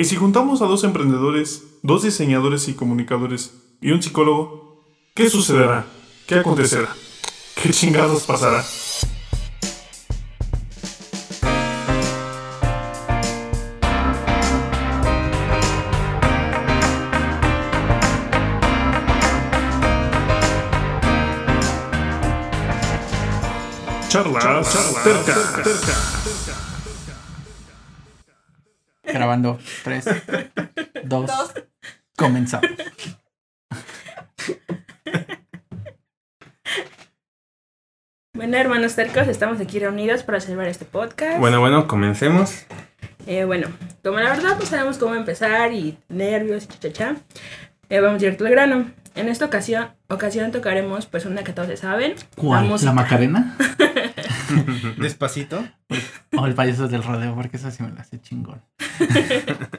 Y si juntamos a dos emprendedores, dos diseñadores y comunicadores y un psicólogo, ¿qué sucederá? ¿Qué acontecerá? ¿Qué chingados pasará? Charlas, charlas, tercas. Grabando. Tres, dos, comenzamos. Bueno, hermanos tercos, estamos aquí reunidos para celebrar este podcast. Bueno, bueno, comencemos. Eh, bueno, como la verdad no sabemos cómo empezar y nervios y chachacha, eh, vamos directo al grano. En esta ocasión, ocasión tocaremos pues una que todos se saben. ¿Cuál? ¿La. Macarena? Despacito. ¿O el payaso del rodeo? Porque eso sí me lo hace chingón.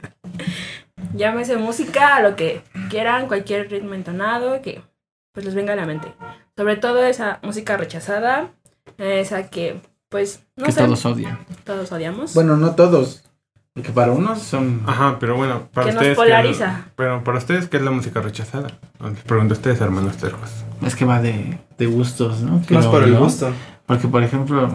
Llámese música, lo que quieran, cualquier ritmo entonado que pues les venga a la mente. Sobre todo esa música rechazada, esa que pues no que sé, todos odian. todos odiamos. Bueno, no todos. Porque para unos son. Ajá, pero bueno, para Que nos ustedes. ¿qué es- polariza. pero para ustedes, ¿qué es la música rechazada? Les pregunto a ustedes, hermanos tercos. Es que va de, de gustos, ¿no? Más por el gusto. Porque, por ejemplo.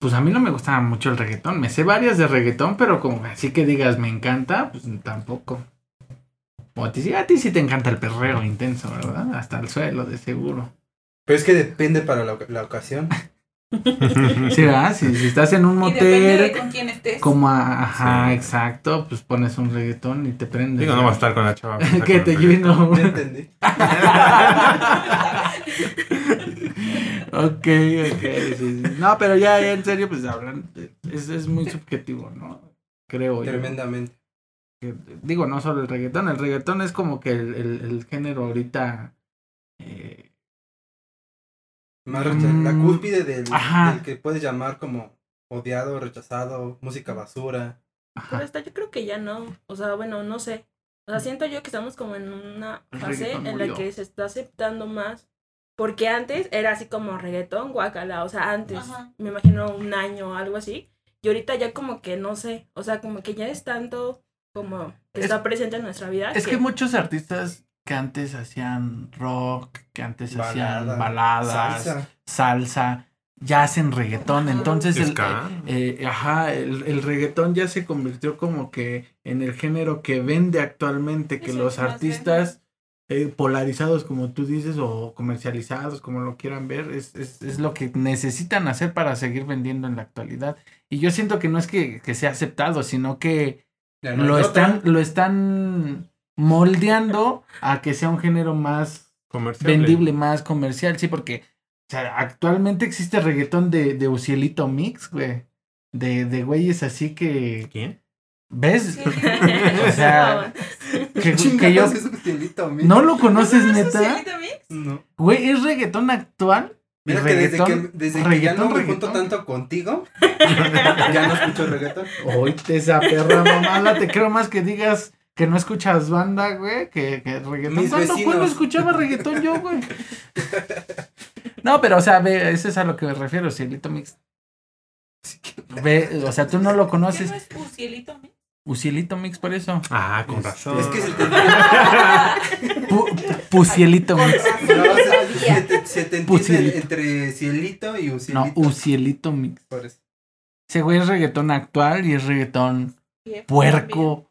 Pues a mí no me gusta mucho el reggaetón. Me sé varias de reggaetón, pero como así que digas me encanta, pues tampoco. O a ti, sí- a ti sí te encanta el perreo intenso, ¿verdad? Hasta el suelo, de seguro. Pero es que depende para la, la ocasión. Sí, ¿verdad? Si, si estás en un Y depende de motel, con quién estés. como a- ajá, Sí. exacto, pues pones un reggaetón y te prendes. Digo, no va a estar con la chava. que te lleno. ¿Ya entendí? ok, ok, sí, sí. No, pero ya, ya en serio, pues hablan, es, es muy subjetivo, ¿no? Creo yo. Tremendamente. Digo, no solo el reggaetón, el reggaetón es como que el, el, el género ahorita... eh, Más recha- La Mm, cúspide del, ajá. del que puedes llamar como odiado, rechazado, música basura. Pero hasta yo creo que ya no. O sea, bueno, no sé. O sea, siento yo que estamos como en una fase en la que se está aceptando más. Porque antes era así como reggaetón, guacala. O sea, antes, Ajá. me imagino un año o algo así. Y ahorita ya como que no sé. O sea, como que ya es tanto como que Es- está presente en nuestra vida. Es que muchos artistas que antes hacían rock, que antes hacían Balada, baladas, salsa. salsa, ya hacen reggaetón. Entonces, el, Ska. eh, ajá, el, el reggaetón ya se convirtió como que en el género que vende actualmente, que los artistas eh, polarizados, como tú dices, o comercializados, como lo quieran ver, es, es, es lo que necesitan hacer para seguir vendiendo en la actualidad. Y yo siento que no es que, que sea aceptado, sino que lo están, lo están moldeando a que sea un género más vendible, más comercial, sí, porque o sea, actualmente existe reggaetón de, de Ucielito Mix, güey. De, de güeyes así que. ¿Quién? ¿Ves? Sí. O sea, que, que yo. Amigo. ¿No lo conoces, ¿No neta? Mix? No. Güey, es reggaetón actual. Mira que desde que, desde que ya no me junto tanto contigo, ya no escucho reggaetón. Oíte esa perra mamada, te creo más que digas que no escuchas banda, güey, que, que reggaetón. Mis ¿Cuándo, cuándo escuchaba reggaetón yo, güey? No, pero, o sea, ve, eso es a lo que me refiero, Cielito Mix. Ve, o sea, tú no lo ¿Qué conoces. no es Ucielito Mix? Ucielito Mix, por eso. Ah, con razón. Es que se te, Pu- Pucielito Mix. no, se, sabía. se te, se te Pusilito. entiende entre cielito y No, ucielito. Ucielito Mix. Por eso. Ese güey es reggaetón actual y es reggaetón puerco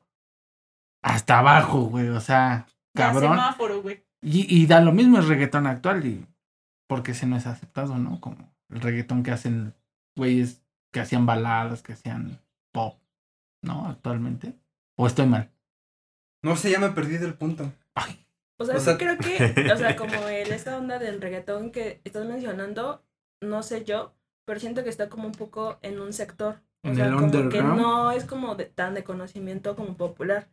hasta abajo, güey. O sea, cabrón. semáforo, güey. Y, y da lo mismo el reggaetón actual y porque ese no es aceptado, ¿no? Como el reggaetón que hacen güeyes que hacían baladas, que hacían pop, ¿no? Actualmente. ¿O estoy mal? No sé, ya me perdí del punto. O sea, O sí creo que, o sea, como el, esta onda del reggaetón que estás mencionando, no sé yo, pero siento que está como un poco en un sector. O En sea, el como que no es como de, tan de conocimiento como popular.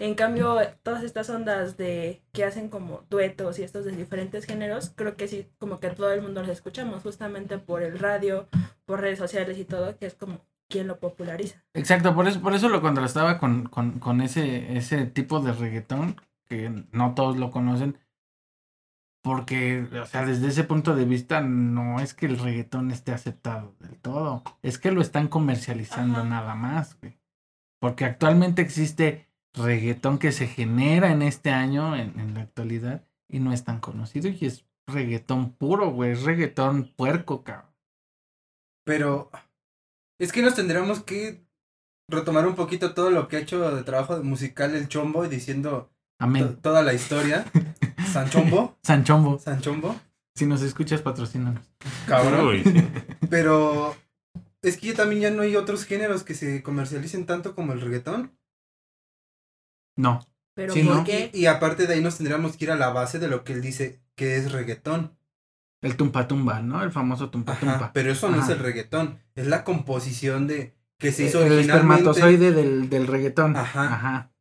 En cambio, todas estas ondas de que hacen como duetos y estos de diferentes géneros, creo que sí, como que todo el mundo los escuchamos, justamente por el radio, por redes sociales y todo, que es como quien lo populariza. Exacto, por eso, por eso lo contrastaba con, con, con ese, ese tipo de reggaetón, que no todos lo conocen. Porque, o sea, desde ese punto de vista, no es que el reggaetón esté aceptado del todo. Es que lo están comercializando Ajá. nada más, güey. Porque actualmente existe reggaetón que se genera en este año, en, en la actualidad, y no es tan conocido. Y es reggaetón puro, güey. Es reggaetón puerco, cabrón. Pero es que nos tendríamos que retomar un poquito todo lo que ha hecho de trabajo musical el Chombo y diciendo to- Amén. toda la historia. San Chombo, Sanchombo, San Chombo, si nos escuchas, patrocínanos. cabrón. Pero es que ya también ya no hay otros géneros que se comercialicen tanto como el reggaetón. No. Pero Sí, ¿por ¿no? qué? Y aparte de ahí nos tendríamos que ir a la base de lo que él dice que es reggaetón. El tumpa tumba, ¿no? El famoso tumpa Ajá, tumpa. pero eso no es el reggaetón, es la composición de que se hizo el originalmente. espermatozoide del, del reggaetón. Ajá. Ajá.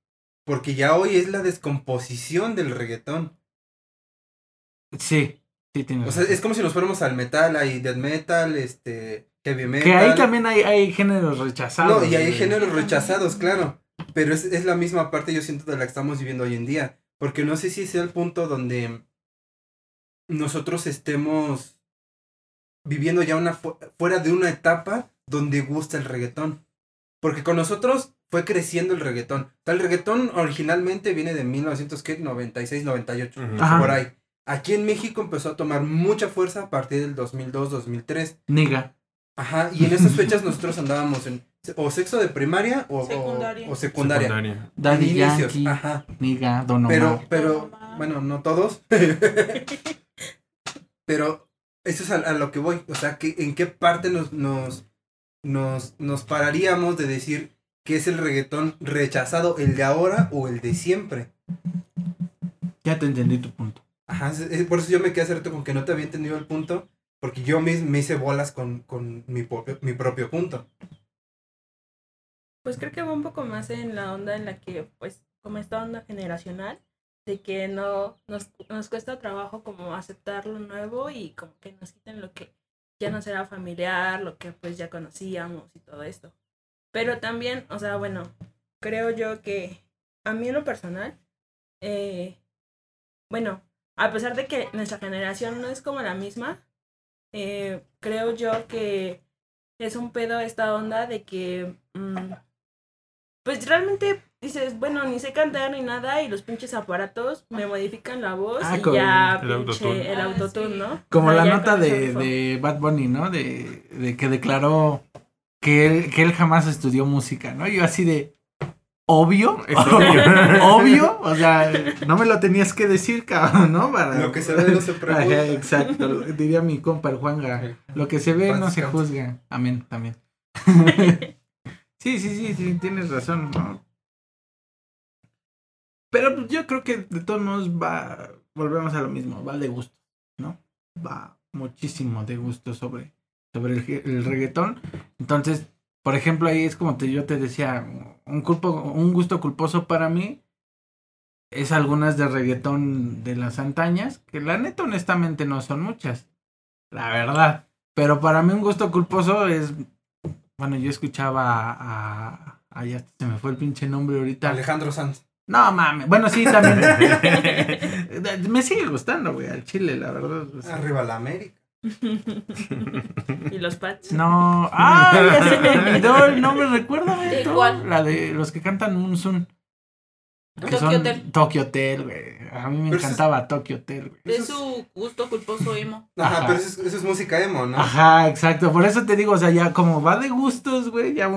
Porque ya hoy es la descomposición del reggaetón. Sí, sí tienes O sea, es como si nos fuéramos al metal, hay death metal, este, heavy metal. Que ahí también hay, hay géneros rechazados. No, y hay géneros rechazados, claro. Pero es, es la misma parte, yo siento, de la que estamos viviendo hoy en día. Porque no sé si sea el punto donde nosotros estemos viviendo ya una fu- fuera de una etapa donde gusta el reggaetón. Porque con nosotros fue creciendo el reggaetón. O sea, el reggaetón originalmente viene de 1996, 98, Ujú. Ajá. por ahí. Aquí en México empezó a tomar mucha fuerza a partir del 2002, 2003. Niga. Ajá, y en esas fechas nosotros andábamos en o sexo de primaria o o- Secundaria. o, secundaria. Secundaria. Daddy Inicios, Yankee. Ajá. Niga, Don Omar. Pero, pero, bueno, no todos. pero eso es a, a lo que voy. O sea, que, ¿en qué parte nos, nos, nos, nos pararíamos de decir que es el reggaetón rechazado, el de ahora o el de siempre? Ya te entendí tu punto. Ajá, es- es por eso yo me quedé hace rato con que no te había entendido el punto, porque yo me, me hice bolas con, con mi, propio, mi propio punto. Pues creo que va un poco más en la onda en la que, pues, como esta onda generacional, de que no nos, nos cuesta trabajo como aceptar lo nuevo y como que nos quiten lo que ya nos era familiar, lo que pues ya conocíamos y todo esto. Pero también, o sea, bueno, creo yo que a mí en lo personal, eh, bueno, a pesar de que nuestra generación no es como la misma, eh, creo yo que es un pedo esta onda de que, mm, pues realmente dices, bueno, ni sé cantar ni nada y los pinches aparatos me modifican la voz Ah, y con ya el pinche autotune. el Ah, autotune, sí. ¿no? Como O sea, la nota de, de Bad Bunny, ¿no? De, de que declaró que él, que él jamás estudió música, ¿no? Yo así de, obvio, Es obvio. obvio, o sea, no me lo tenías que decir, cabrón, ¿no? Para, Lo que se ve no se pregunta. exacto, diría mi compa el Juanga, lo que se ve no se juzga, amén, también. sí, sí, sí, sí, tienes razón. Pero pues, yo creo que de todos modos va, volvemos a lo mismo, va de gusto, ¿no? Va muchísimo de gusto sobre, sobre el, el reggaetón. Entonces, por ejemplo, ahí es como te, yo te decía, un, un gusto culposo para mí es algunas de reggaetón de las antañas, que la neta honestamente no son muchas, la verdad. Pero para mí un gusto culposo es, bueno, yo escuchaba a... a, a- ya se me fue el pinche nombre ahorita. Alejandro Sanz. No mames, bueno, sí, también. me sigue gustando, güey, al chile, la verdad. sea. Arriba la América. y los pads. No, ah, ya se me olvidó el nombre, recuérdame. ¿De cuál? La de los que cantan Monsoon. Que Tokyo son Hotel. Tokyo Hotel, güey. A mí me Pero eso es- encantaba Tokyo Hotel, güey. Es su gusto culposo emo. Ajá, Ajá. pero eso es, eso es música emo, ¿no? Ajá, exacto. Por eso te digo, o sea, ya como va de gustos, güey, ya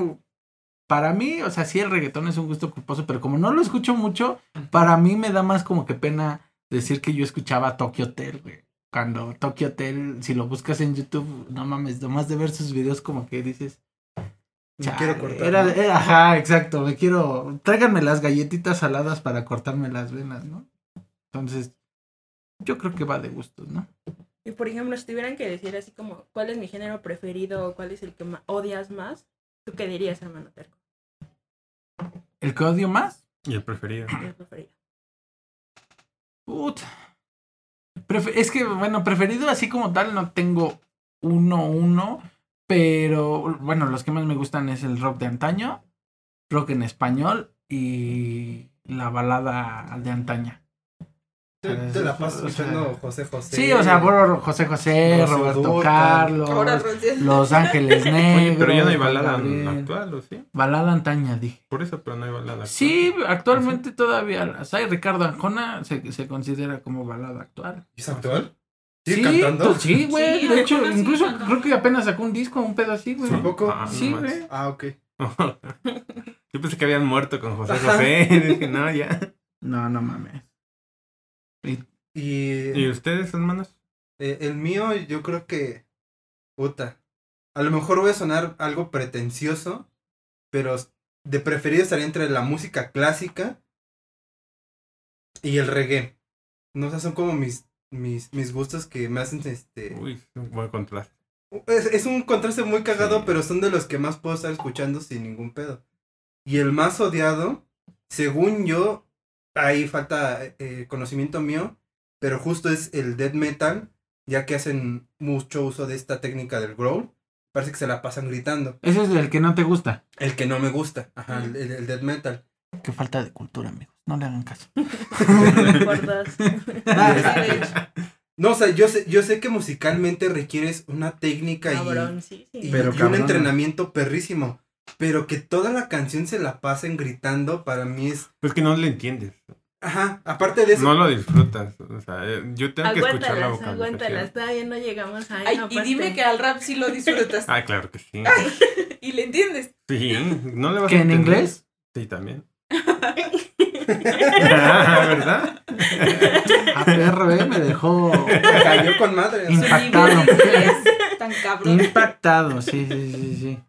para mí, o sea, sí el reggaetón es un gusto culposo, pero como no lo escucho mucho, para mí me da más como que pena decir que yo escuchaba Tokyo Hotel, güey. Cuando Tokyo Hotel, si lo buscas en YouTube, no mames, nomás de ver sus videos como que dices, Me "Chale, quiero cortar. Era, ¿no? era- ajá, exacto, me quiero, tráiganme las galletitas saladas para cortarme las venas, ¿no? Entonces, yo creo que va de gustos, ¿no? Y por ejemplo, si tuvieran que decir así como, ¿cuál es mi género preferido o cuál es el que odias más? ¿Tú qué dirías, hermano Terco? ¿El que odio más? Y el preferido. El preferido. Puta. Es que, bueno, preferido así como tal no tengo uno, uno, pero bueno, los que más me gustan es el rock de antaño, rock en español y la balada de antaña. Te, te la pasas escuchando José José. Sí, o sea, por José José, Roberto. Carlos, Ahora. Los Ángeles Negros. Oye, pero ya no hay balada Gabriel. actual, ¿o sí? Balada antaña, dije. Por eso, pero no hay balada actual. Sí, actualmente todavía las hay. Ricardo Arjona se, se considera como balada actual. ¿Es actual? ¿Sigue Sí, cantando? to- Sí, güey. Sí, de hecho, incluso cantando. creo que apenas sacó un disco, un pedo así, güey. Ah, no Sí, güey. Ah, ok. Yo pensé que habían muerto con José Ajá. José. Dije, no, ya. No, no mames. Y, ¿Y ustedes, hermanos? eh, el mío, yo creo que. Puta. A lo mejor voy a sonar algo pretencioso, pero de preferido estaría entre la música clásica y el reggae. No sé, son como mis, mis, mis gustos que me hacen este. Uy, es un buen contraste. Es, es un contraste muy cagado, Sí. pero son de los que más puedo estar escuchando sin ningún pedo. Y el más odiado, según yo, ahí falta eh, conocimiento mío, pero justo es el death metal, ya que hacen mucho uso de esta técnica del growl. Parece que se la pasan gritando. Ese es el que no te gusta. El que no me gusta, ajá, el, el- el death metal. Qué falta de cultura, amigos. No le hagan caso. Por dos. No, o sea, yo sé, yo sé que musicalmente requieres una técnica y, Cabrón, sí, sí. y, Pero y un entrenamiento perrísimo. Pero que toda la canción se la pasen gritando, para mí es Pues que no le entiendes. Ajá, aparte de eso. No lo disfrutas. O sea, eh, yo tengo que escuchar la Aguántalas, aguántalas. vocalización. Todavía no llegamos a Ay, y dime que al rap sí lo disfrutas. Ah, claro que sí. y le entiendes. Sí, no le vas ¿Que a en entender. inglés? Sí, también. Ah, ¿Verdad? A eh, me dejó Cayó con madre. Impactado. Tan cabrón. impactado. Sí, sí, sí, sí.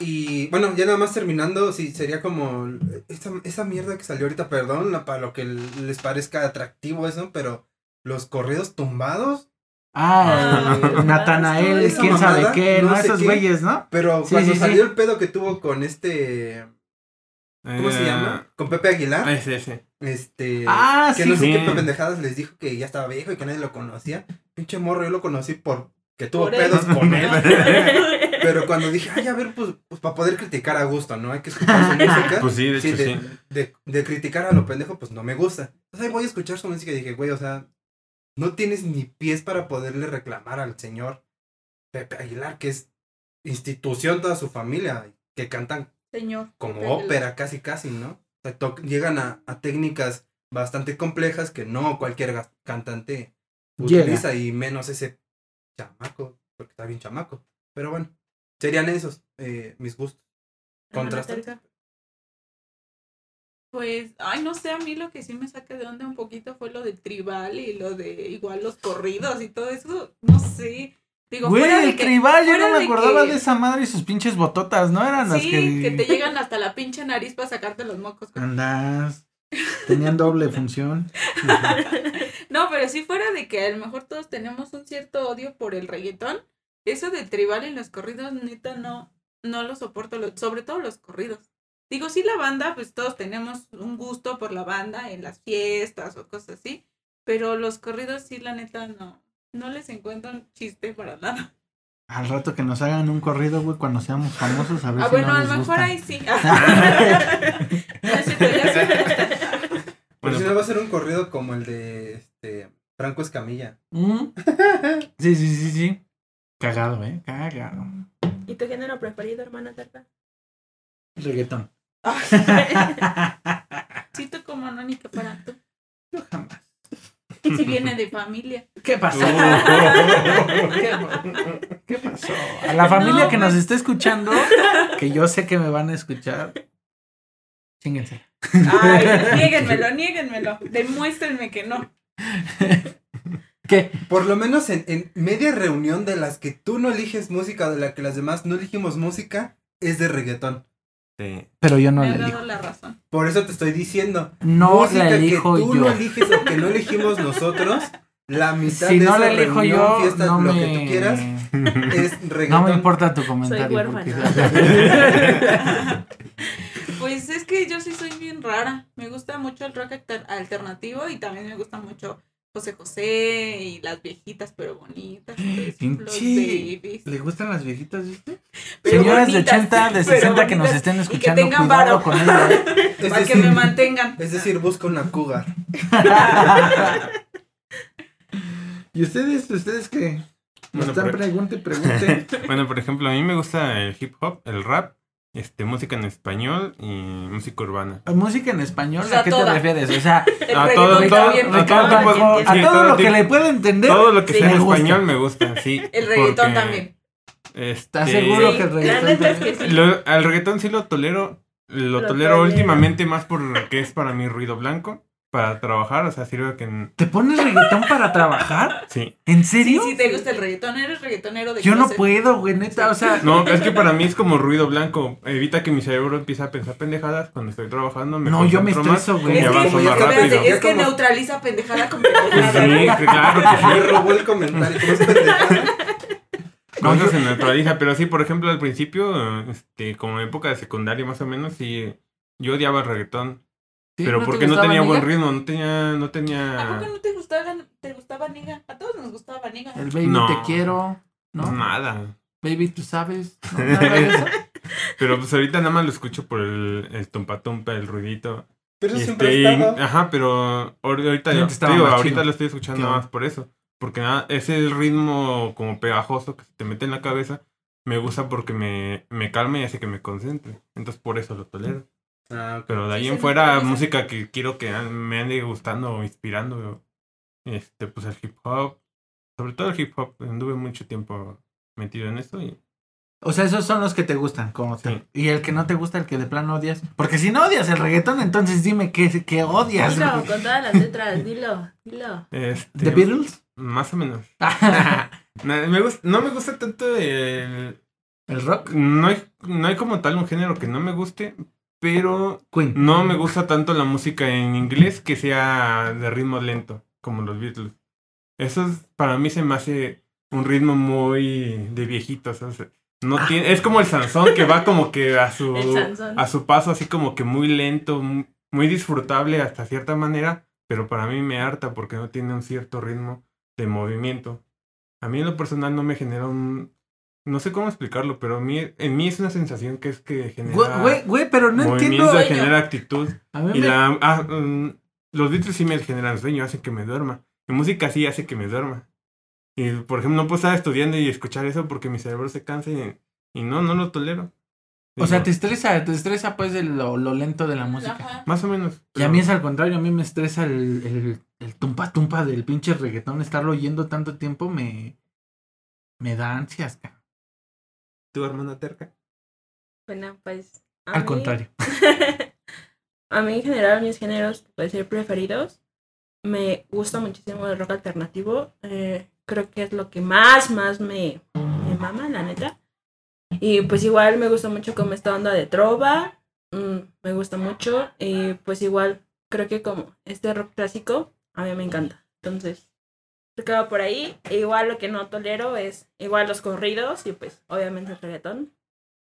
Y bueno, ya nada más terminando, sí, sería como esa, esa mierda que salió ahorita, perdón, la- para lo que les parezca atractivo eso, pero los corridos tumbados, Ah, Ah, Natanael, esa quién sabe qué, no ¿no? sé Esos güeyes, ¿no? pero Sí, cuando sí, salió sí. el pedo que tuvo con este, ¿cómo se Eh, llama? Con Pepe Aguilar, Ah, ese, ese. este, Ah, que sí. no sé sí. qué pendejadas les dijo que ya estaba viejo y que nadie lo conocía. Pinche morro, yo lo conocí por que tuvo Por él. pedos con él. Pero cuando dije, ay, a ver, pues, pues para poder criticar a gusto, ¿no? Hay que escuchar su música. Pues sí, de Sí, hecho de, sí. de, de criticar a lo pendejo, pues no me gusta. Entonces ahí voy a escuchar su música y dije, güey, o sea, no tienes ni pies para poderle reclamar al señor Pepe Aguilar, que es institución toda su familia, que cantan Señor. como ópera casi casi, ¿no? O sea, to- llegan a, a técnicas bastante complejas que no cualquier cantante Llega. utiliza y menos ese chamaco, porque está bien chamaco. Pero bueno, serían esos eh, mis gustos. Contrastantes. Pues, ay, no sé, a mí lo que sí me saca de onda un poquito fue lo del tribal y lo de igual los corridos y todo eso, no sé. Digo, Güey, fuera de el que- tribal, yo no me de acordaba que- de esa madre y sus pinches bototas, ¿no? Eran las Sí, que... que... te llegan hasta la pinche nariz para sacarte los mocos. Andas. Tenían doble función. No, pero sí fuera de que a lo mejor todos tenemos un cierto odio por el reggaetón, eso del tribal y los corridos, neta, no, no lo soporto, sobre todo los corridos. Digo, sí la banda, pues todos tenemos un gusto por la banda en las fiestas o cosas así, pero los corridos sí, la neta, no, no les encuentro un chiste para nada. Al rato que nos hagan un corrido, güey, cuando seamos famosos, a ver Ah, si bueno, no a lo mejor gusta. ahí sí. Gusta. Pero Bueno, si no va a ser un corrido como el de este Franco Escamilla. Mm. Sí, sí, sí, sí. Cagado, ¿eh? Cagado. ¿Y tu género preferido, hermana Terta? Reggaetón. Sí, tú como no, ni que para tú. Yo jamás. Si viene de familia. ¿Qué pasó? ¿Qué, qué pasó? A la familia No, que nos pues. está escuchando, que yo sé que me van a escuchar, chinguense. Ay, niéguenmelo, niéguenmelo. Demuéstrenme que no. ¿Qué? Por lo menos en, en media reunión de las que tú no eliges música, de la que las demás no elegimos música, es de reggaetón. Sí. Pero yo no Me la elijo. la razón. Por eso te estoy diciendo. No la elijo que tú yo. no eliges o que no elegimos nosotros, la mitad Si de no esa la elijo reunión, yo, fiesta, no lo me... que tú quieras, es reggaetón. No me importa tu comentario. huérfana. porque- Pues es que yo sí soy bien rara. Me gusta mucho el rock alter- alternativo y también me gusta mucho José José y las viejitas pero bonitas. Pinche. ¿Le gustan las viejitas, viste? Pero Señoras de bonitas, 80, de pero 60 que nos estén y que escuchando, tengan cuidado varo. con ellas. ¿eh? Es Para que decir, me mantengan. es decir, busca una cougar. ¿Y ustedes, ustedes qué? Me Bueno, están pregunte, pregunte. Bueno, por ejemplo, a mí me gusta el hip hop, el rap, este, música en español y música urbana. Música en español, O sea, ¿a qué toda. te refieres? O sea, A todo, todo, también. a todo Ricardo, tipo, ¿quién a sí, todo lo que le pueda entender. todo lo que Sí, sea en gusta. español me gusta, sí. El reggaetón también. Este, ¿Estás seguro Sí, que el reggaetón es también? que sí. Lo- al reggaetón sí lo tolero. Lo, Lo tolero tolero. últimamente más porque es para mí ruido blanco. Para trabajar, o sea, sirve que... en- ¿Te pones reggaetón para trabajar? Sí. ¿En Sí, serio? sí, te gusta el reggaetón. Eres reggaetonero de Yo no puedo, güey, neta, o sea... No, es que para mí es como ruido blanco. Evita que mi cerebro empiece a pensar pendejadas cuando estoy trabajando. Me No, yo me estreso, güey. Es que, más rápido. es que como- neutraliza pendejada con Sí, pendejada. claro que sí. Me robó el comentario. ¿Cómo es pendejada? Con eso se neutraliza, pero sí, por ejemplo, al principio, este, como en época de secundaria más o menos, sí, yo odiaba el reggaetón, ¿Sí? Pero porque no tenía buen ritmo, no tenía, no ¿A tenía poco no te gustaba, te gustaba Niga? A todos nos gustaba Niga. El baby No. te quiero, ¿no? nada. Baby, tú sabes. Nada. Pero pues ahorita nada más lo escucho por el, el tumpa tumpa, el ruidito. Pero Y siempre este, ha y- estado. ajá, pero ahor- ahorita, yo- estaba ahorita lo estoy escuchando Claro. más por eso. Porque nada, es el ritmo como pegajoso que se te mete en la cabeza. Me gusta porque me, me calma y hace que me concentre. Entonces por eso lo tolero. Ah. Pero de ahí Sí, en fuera, música que quiero que me ande gustando o inspirando. Este, pues el hip hop. Sobre todo el hip hop. Anduve mucho tiempo metido en esto y O sea, esos son los que te gustan, como te-. Y el que no te gusta, el que de plano odias. Porque si no odias el reggaetón, entonces dime qué, qué odias. Dilo, güey. con todas las letras, dilo, dilo. este, ¿The Beatles? más o menos. Na- me gust- no me gusta tanto el, ¿El rock? No hay, no hay como tal un género que no me guste, pero Queen. no me gusta tanto la música en inglés que sea de ritmo lento, como los Beatles. Eso es- para mí se me hace un ritmo muy de viejitos. o sea, no Ah. tiene, es como el Sansón que va como que a su, a su paso así como que muy lento, mu- muy disfrutable hasta cierta manera, pero para mí me harta porque no tiene un cierto ritmo de movimiento. A mí en lo personal no me genera un... No sé cómo explicarlo, pero a mí, en mí es una sensación que es que genera Güey, güey, pero no entiendo. genera actitud. A mí Y me- la, ah, mm, los Beatles sí me generan sueño, hacen que me duerma. Mi música sí hace que me duerma. Y por ejemplo, no puedo estar estudiando y escuchar eso porque mi cerebro se cansa y, y no, no lo tolero. O sea, te estresa, te estresa pues el- lo, lo lento de la música. Ajá. Más o menos. Y a mí es al contrario, a mí me estresa el, el, el tumpa tumpa del pinche reggaetón, estarlo oyendo tanto tiempo me, me da ansias. ca- ¿Tu hermana terca? Bueno, pues. a Al mí- contrario. a mí en general mis géneros, puede ser preferidos. Me gusta muchísimo el rock alternativo. eh, creo que es lo que más, más me, me mama, la neta. Y pues igual me gusta mucho como esta onda de trova. mm, me gusta mucho. Y pues igual creo que como este rock clásico, a mí me encanta. Entonces, queda por ahí. E igual lo que no tolero es igual los corridos y pues obviamente el reggaetón.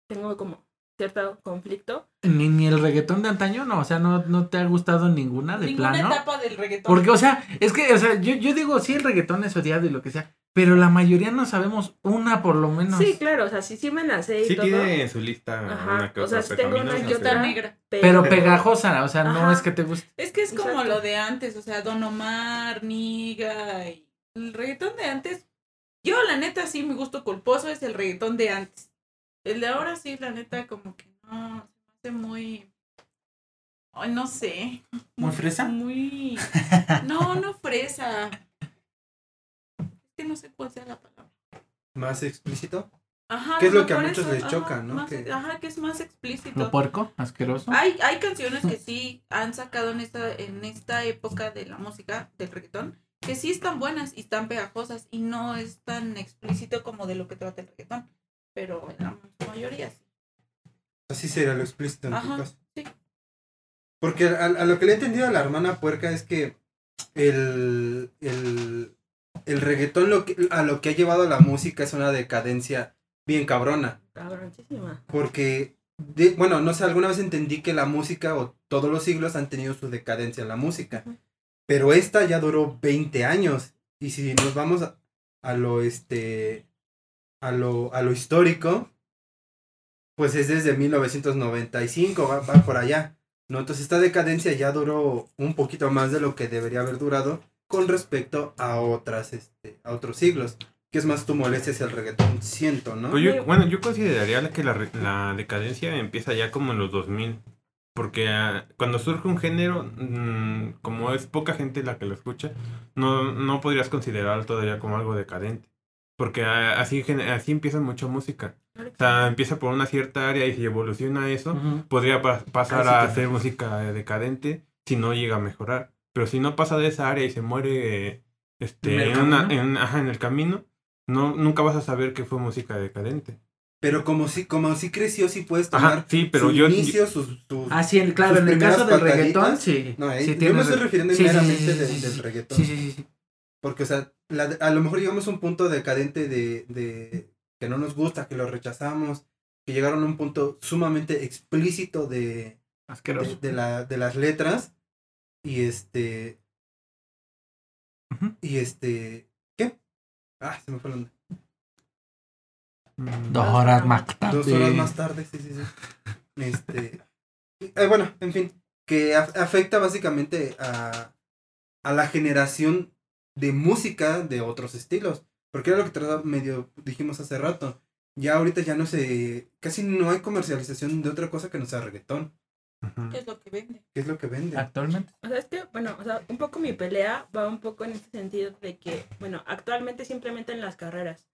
Tengo como cierto conflicto. Ni, ni el reggaetón de antaño, no, o sea, no, no te ha gustado ninguna de Ninguna plano. etapa del reggaetón. Porque, o sea, es que, o sea, yo, yo digo, sí, el reggaetón es odiado y lo que sea, pero la mayoría no sabemos una por lo menos. Sí, claro, o sea, sí, sí me la sé y Sí todo. tiene en su lista Ajá, una que o sea, sí tengo pero una no que negra. Pero pegajosa, o sea, no Ajá. es que te guste. Es que es como Exacto. lo de antes, o sea, Don Omar, Niga y el reggaetón de antes. Yo, la neta, sí, mi gusto culposo es el reggaetón de antes. El de ahora sí, la neta, como que no, se me hace muy... Ay, no sé. ¿Muy fresa? Muy... No, no fresa. Es que no sé cuál sea la palabra. Más explícito. Ajá, ¿Qué es lo que a muchos les ajá, choca, no? más- Que- Ajá, que es más explícito. Lo puerco, asqueroso. Hay, hay canciones que sí han sacado en esta, en esta época de la música, del reggaetón, que sí están buenas y están pegajosas y no es tan explícito como de lo que trata el reggaetón. Pero en la mayoría sí. Así sería lo explícito en tu Ajá, caso. sí. Porque a, a lo que le he entendido a la hermana puerca es que el, el, el reggaetón lo que, a lo que ha llevado a la música es una decadencia bien cabrona. Cabroncísima. Porque, de- bueno, no sé, alguna vez entendí que la música o todos los siglos han tenido su decadencia en la música. Pero esta ya duró 20 años. Y si nos vamos a, a lo este a lo, a lo histórico, pues es desde 1995, va, va por allá. ¿no? Entonces esta decadencia ya duró un poquito más de lo que debería haber durado con respecto a otras, este, a otros siglos. Que es más tu molestia hacia el reggaetón, siento, ¿no? Pues yo- bueno, yo consideraría que la, la decadencia empieza ya como en los 2000. Porque ah, cuando surge un género, mm, como es poca gente la que lo escucha, no, no podrías considerarlo todavía como algo decadente. Porque ah, así, así empieza mucha música. O sea, empieza por una cierta área y si evoluciona eso, podría pa- pasar Casi a hacer música decadente si no llega a mejorar. Pero si no pasa de esa área y se muere este, ¿En el en, una- en- ajá, en el camino, no, nunca vas a saber que fue música decadente. Pero como si, como si creció, sí puedes Ajá, tomar sí, pero su yo- inicio, sus, sus- Ah, sí, el- claro, en el caso del pataditas. reggaetón, sí. No, eh, sí yo me estoy re- refiriendo sí, meramente sí, del, sí, del reggaetón. Sí, sí, sí, sí. Porque, o sea, la- a lo mejor llegamos a un punto decadente de, de que no nos gusta, que lo rechazamos, que llegaron a un punto sumamente explícito de, de, Asqueroso. de la, de las letras. Y este. Y este. ¿Qué? Ah, se me fue la onda. Mm, Dos horas más tarde. Dos horas más tarde, sí, sí, sí. Este. eh, bueno, en fin. Que af- afecta básicamente a, a la generación de música de otros estilos. Porque era lo que trataba medio dijimos hace rato. Ya ahorita ya no se. Casi no hay comercialización de otra cosa que no sea reggaetón. ¿Qué es lo que vende? Que es lo que vende. Actualmente. O sea, es que, bueno, o sea, un poco mi pelea va un poco en este sentido de que, bueno, actualmente simplemente en las carreras.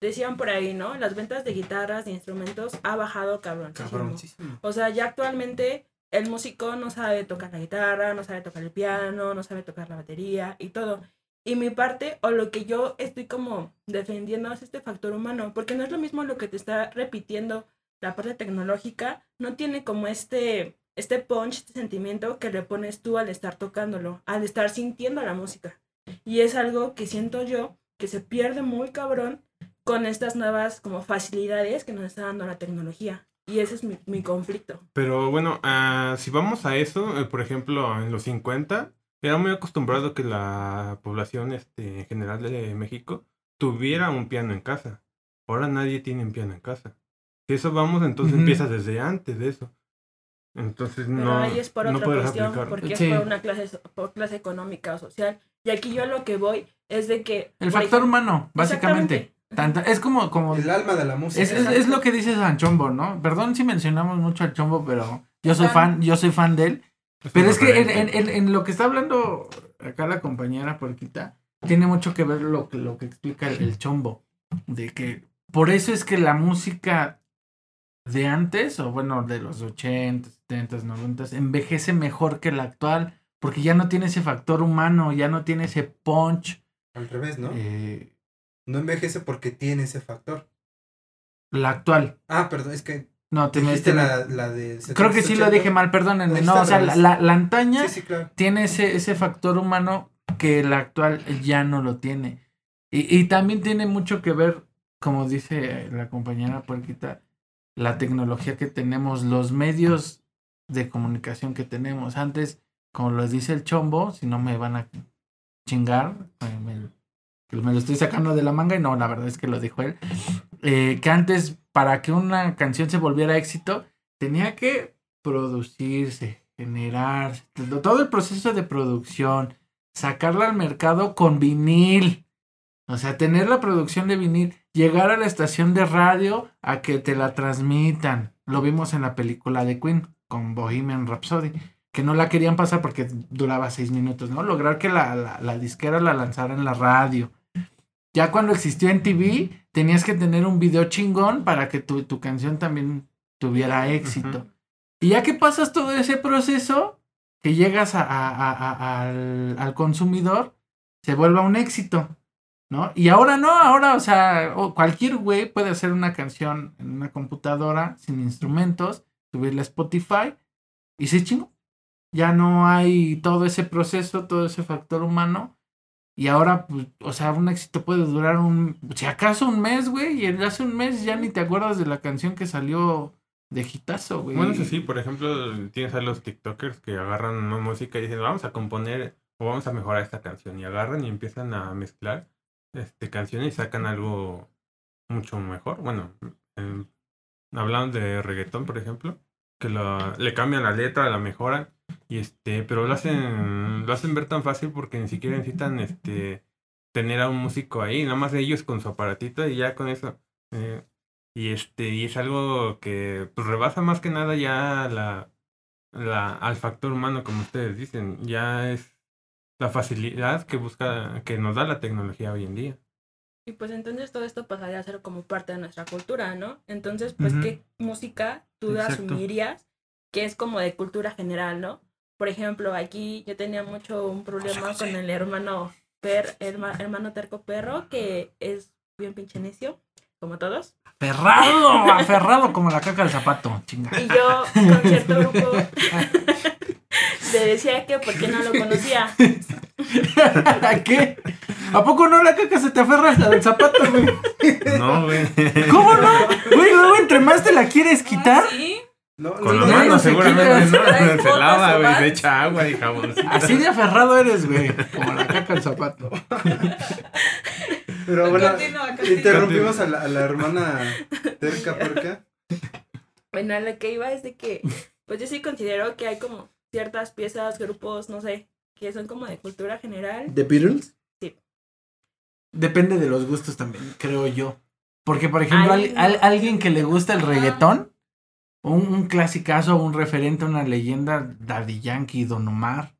Decían por ahí, ¿no? Las ventas de guitarras, de instrumentos, ha bajado cabrón. Cabroncísimo. O sea, ya actualmente el músico no sabe tocar la guitarra, no sabe tocar el piano, no sabe tocar la batería y todo. Y mi parte, o lo que yo estoy como defendiendo es este factor humano, porque no es lo mismo lo que te está repitiendo la parte tecnológica, no tiene como este, este punch, este sentimiento que le pones tú al estar tocándolo, al estar sintiendo la música. Y es algo que siento yo que se pierde muy cabrón con estas nuevas como facilidades que nos está dando la tecnología. Y ese es mi, mi conflicto. Pero bueno, ah, si vamos a eso, eh, por ejemplo, en los 50, era muy acostumbrado que la población este, en general de México tuviera un piano en casa. Ahora nadie tiene un piano en casa. Si eso vamos, entonces empieza desde antes de eso. Entonces Pero no, ahí es por no otra cuestión, aplicar. porque Sí. es por una clase, por clase económica o social. Y aquí yo a lo que voy es de que... El factor humano, básicamente. Tanta- es como, como El alma de la música. es, es, es lo que dice San Chombo, ¿no? Perdón si mencionamos mucho al Chombo, pero yo soy Fan. yo soy fan de él. Es Pero es que en, en, en, en lo que está hablando acá la compañera Porquita, tiene mucho que ver lo que, lo que explica el, el chombo. De que por eso es que la música de antes, o bueno, de los 80, 70, 90, envejece mejor que la actual, porque ya no tiene ese factor humano, ya no tiene ese punch. Al revés, ¿no? eh, No envejece porque tiene ese factor. la actual. Ah, perdón, es que No, te dijiste te- la, la de... Creo que sí lo 70, dije mal, perdónenme. No, o sea, la, la, la antaña Sí, sí, claro. tiene ese, ese factor humano que el actual ya no lo tiene. Y, y también tiene mucho que ver, como dice la compañera Puerquita, la tecnología que tenemos, los medios de comunicación que tenemos. Antes, como lo dice el chombo, si no me van a chingar, me, que me lo estoy sacando de la manga y no, la verdad es que lo dijo él, eh, que antes para que una canción se volviera éxito tenía que producirse, generarse, todo el proceso de producción, sacarla al mercado con vinil. O sea, tener la producción de vinil, llegar a la estación de radio a que te la transmitan. Lo vimos en la película de Queen con Bohemian Rhapsody, que no la querían pasar porque duraba seis minutos, ¿no? Lograr que la, la, la disquera la lanzara en la radio. Ya cuando existió en TV, tenías que tener un video chingón para que tu, tu canción también tuviera éxito. Y ya que pasas todo ese proceso, que llegas a, a- a- a- al, al consumidor, se vuelva un éxito, ¿no? Y ahora no, ahora, o sea, cualquier güey puede hacer una canción en una computadora sin instrumentos, subirla a Spotify y se chingó. Ya no hay todo ese proceso, todo ese factor humano. Y ahora, pues, o sea, un éxito puede durar un, si acaso un mes, güey, y hace un mes ya ni te acuerdas de la canción que salió de hitazo, güey. Bueno, eso sí, por ejemplo, tienes a los TikTokers que agarran una música y dicen, vamos a componer o vamos a mejorar esta canción. Y agarran y empiezan a mezclar este, canciones y sacan algo mucho mejor. Bueno, em, hablando de reggaetón, por ejemplo, que lo, le cambian la letra, la mejoran, y este, pero lo hacen, lo hacen ver tan fácil porque ni siquiera necesitan este tener a un músico ahí, nada más ellos con su aparatito y ya con eso. eh, y este, y es algo que pues rebasa más que nada ya la, la, al factor humano, como ustedes dicen, ya es la facilidad que busca, que nos da la tecnología hoy en día. Y pues entonces todo esto pasaría a ser como parte de nuestra cultura, ¿no? Entonces, pues. ¿qué música tú Exacto. asumirías que es como de cultura general, ¿no? Por ejemplo, aquí yo tenía mucho un problema con el hermano per, herma- hermano terco perro, que es bien pinche necio, como todos. Aferrado, aferrado como la caca del zapato, chinga. Y yo con cierto grupo le decía que por qué no lo conocía. ¿Qué? ¿A poco no la caca se te aferra hasta del zapato, güey? No, güey. ¿Cómo no? Güey, luego entre más te la quieres quitar. Ah, sí. No, Con no, las no, no, manos se seguramente. ¿no? Se lava, güey, se echa agua y jabón. Así de aferrado eres, güey. Como la caca del zapato. Pero bueno, Continúa, continúa. interrumpimos a la, a la hermana terca perca. Bueno, a lo que iba es de que, pues yo sí considero que hay como ciertas piezas, grupos, no sé, que son como de cultura general. ¿The Beatles? Sí. Depende de los gustos también, creo yo. Porque, por ejemplo, al- al- alguien que le gusta el Ajá. reggaetón, un, un clasicazo, un referente, una leyenda, Daddy Yankee, Don Omar.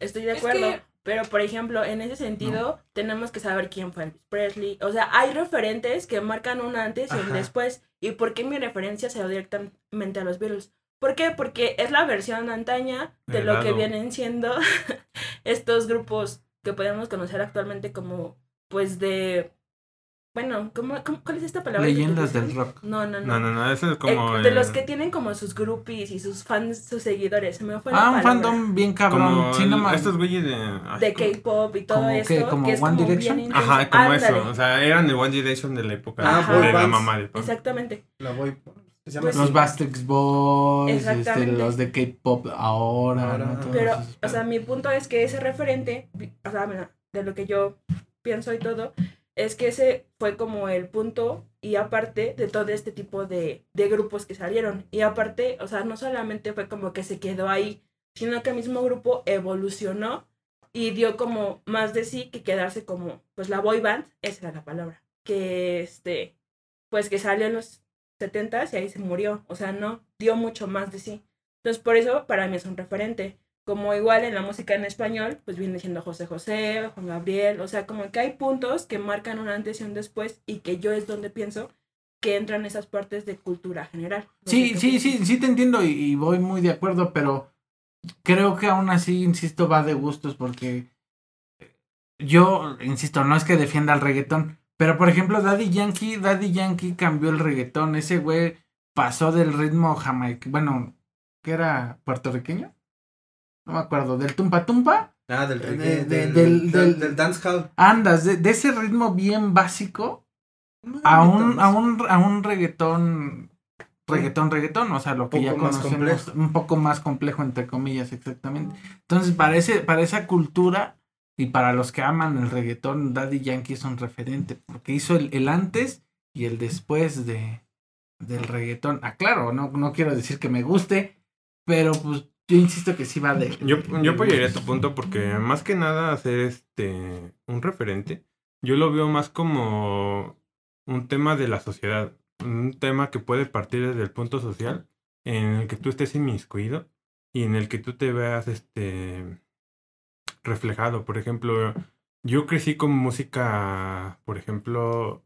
Estoy de Es acuerdo. que- Pero, por ejemplo, en ese sentido, tenemos que saber quién fue Elvis Presley. O sea, hay referentes que marcan un antes y un después. ¿Y por qué mi referencia se dio directamente a los Beatles? ¿Por qué? Porque es la versión antaña de El lo que vienen siendo estos grupos que podemos conocer actualmente como, pues, de... Bueno, ¿cómo, cómo- cuál es esta palabra? que Leyendas del rock. No, no, no. No, no, no, eso es Eh, como. de los que tienen como sus groupies y sus fans, sus seguidores. Se me fue Ah, la un palabra. fandom bien cabrón. Como Sí, no el- estos güeyes de. ay, de. K-pop y todo ¿Como esto. qué? ¿Como que es One como Direction? Ajá, como Ándale, eso. O sea, eran de One Direction de la época Ah, Ajá. de boy la mamá de Pam. Exactamente. La llama Pues. Los Bastrix Boys, este, los de K-pop ahora, Ahora, ¿no? Pero, esos o sea, mi punto es que ese referente, o sea, de lo que yo pienso y todo, es que ese fue como el punto y aparte de todo este tipo de, de grupos que salieron. Y aparte, o sea, no solamente fue como que se quedó ahí, sino que el mismo grupo evolucionó y dio como más de sí que quedarse como, pues la boy band, esa era la palabra, que este, pues que salió en los 70s y ahí se murió, o sea, no, dio mucho más de sí. Entonces, por eso para mí es un referente. Como igual en la música en español, pues viene siendo José José, Juan Gabriel, o sea, como que hay puntos que marcan un antes y un después y que yo es donde pienso que entran esas partes de cultura general. Sí, sí, sí, sí te entiendo y, y voy muy de acuerdo, pero creo que aún así, insisto, va de gustos porque yo, insisto, no es que defienda el reggaetón, pero por ejemplo, Daddy Yankee, Daddy Yankee cambió el reggaetón, ese güey pasó del ritmo jamaica, bueno, ¿qué era? ¿Puertorriqueño? No me acuerdo, del tumpa tumpa, Ah, del De- reggae, de- del, del- del, del- del dancehall. andas, de, de ese ritmo bien básico a un, a un, a un reggaetón, reggaetón, reggaetón, o sea, lo que ya conocemos, un poco más complejo, entre comillas, exactamente. Entonces, para, ese- para esa cultura y para los que aman el reggaetón, Daddy Yankee es un referente, porque hizo el, el antes y el después de, del reggaetón. Ah, claro, no, no quiero decir que me guste, pero pues yo insisto que sí va de... Yo, yo apoyaría tu punto porque más que nada hacer este un referente, yo lo veo más como un tema de la sociedad, un tema que puede partir desde el punto social en el que tú estés inmiscuido y en el que tú te veas este reflejado. Por ejemplo, yo crecí con música, por ejemplo,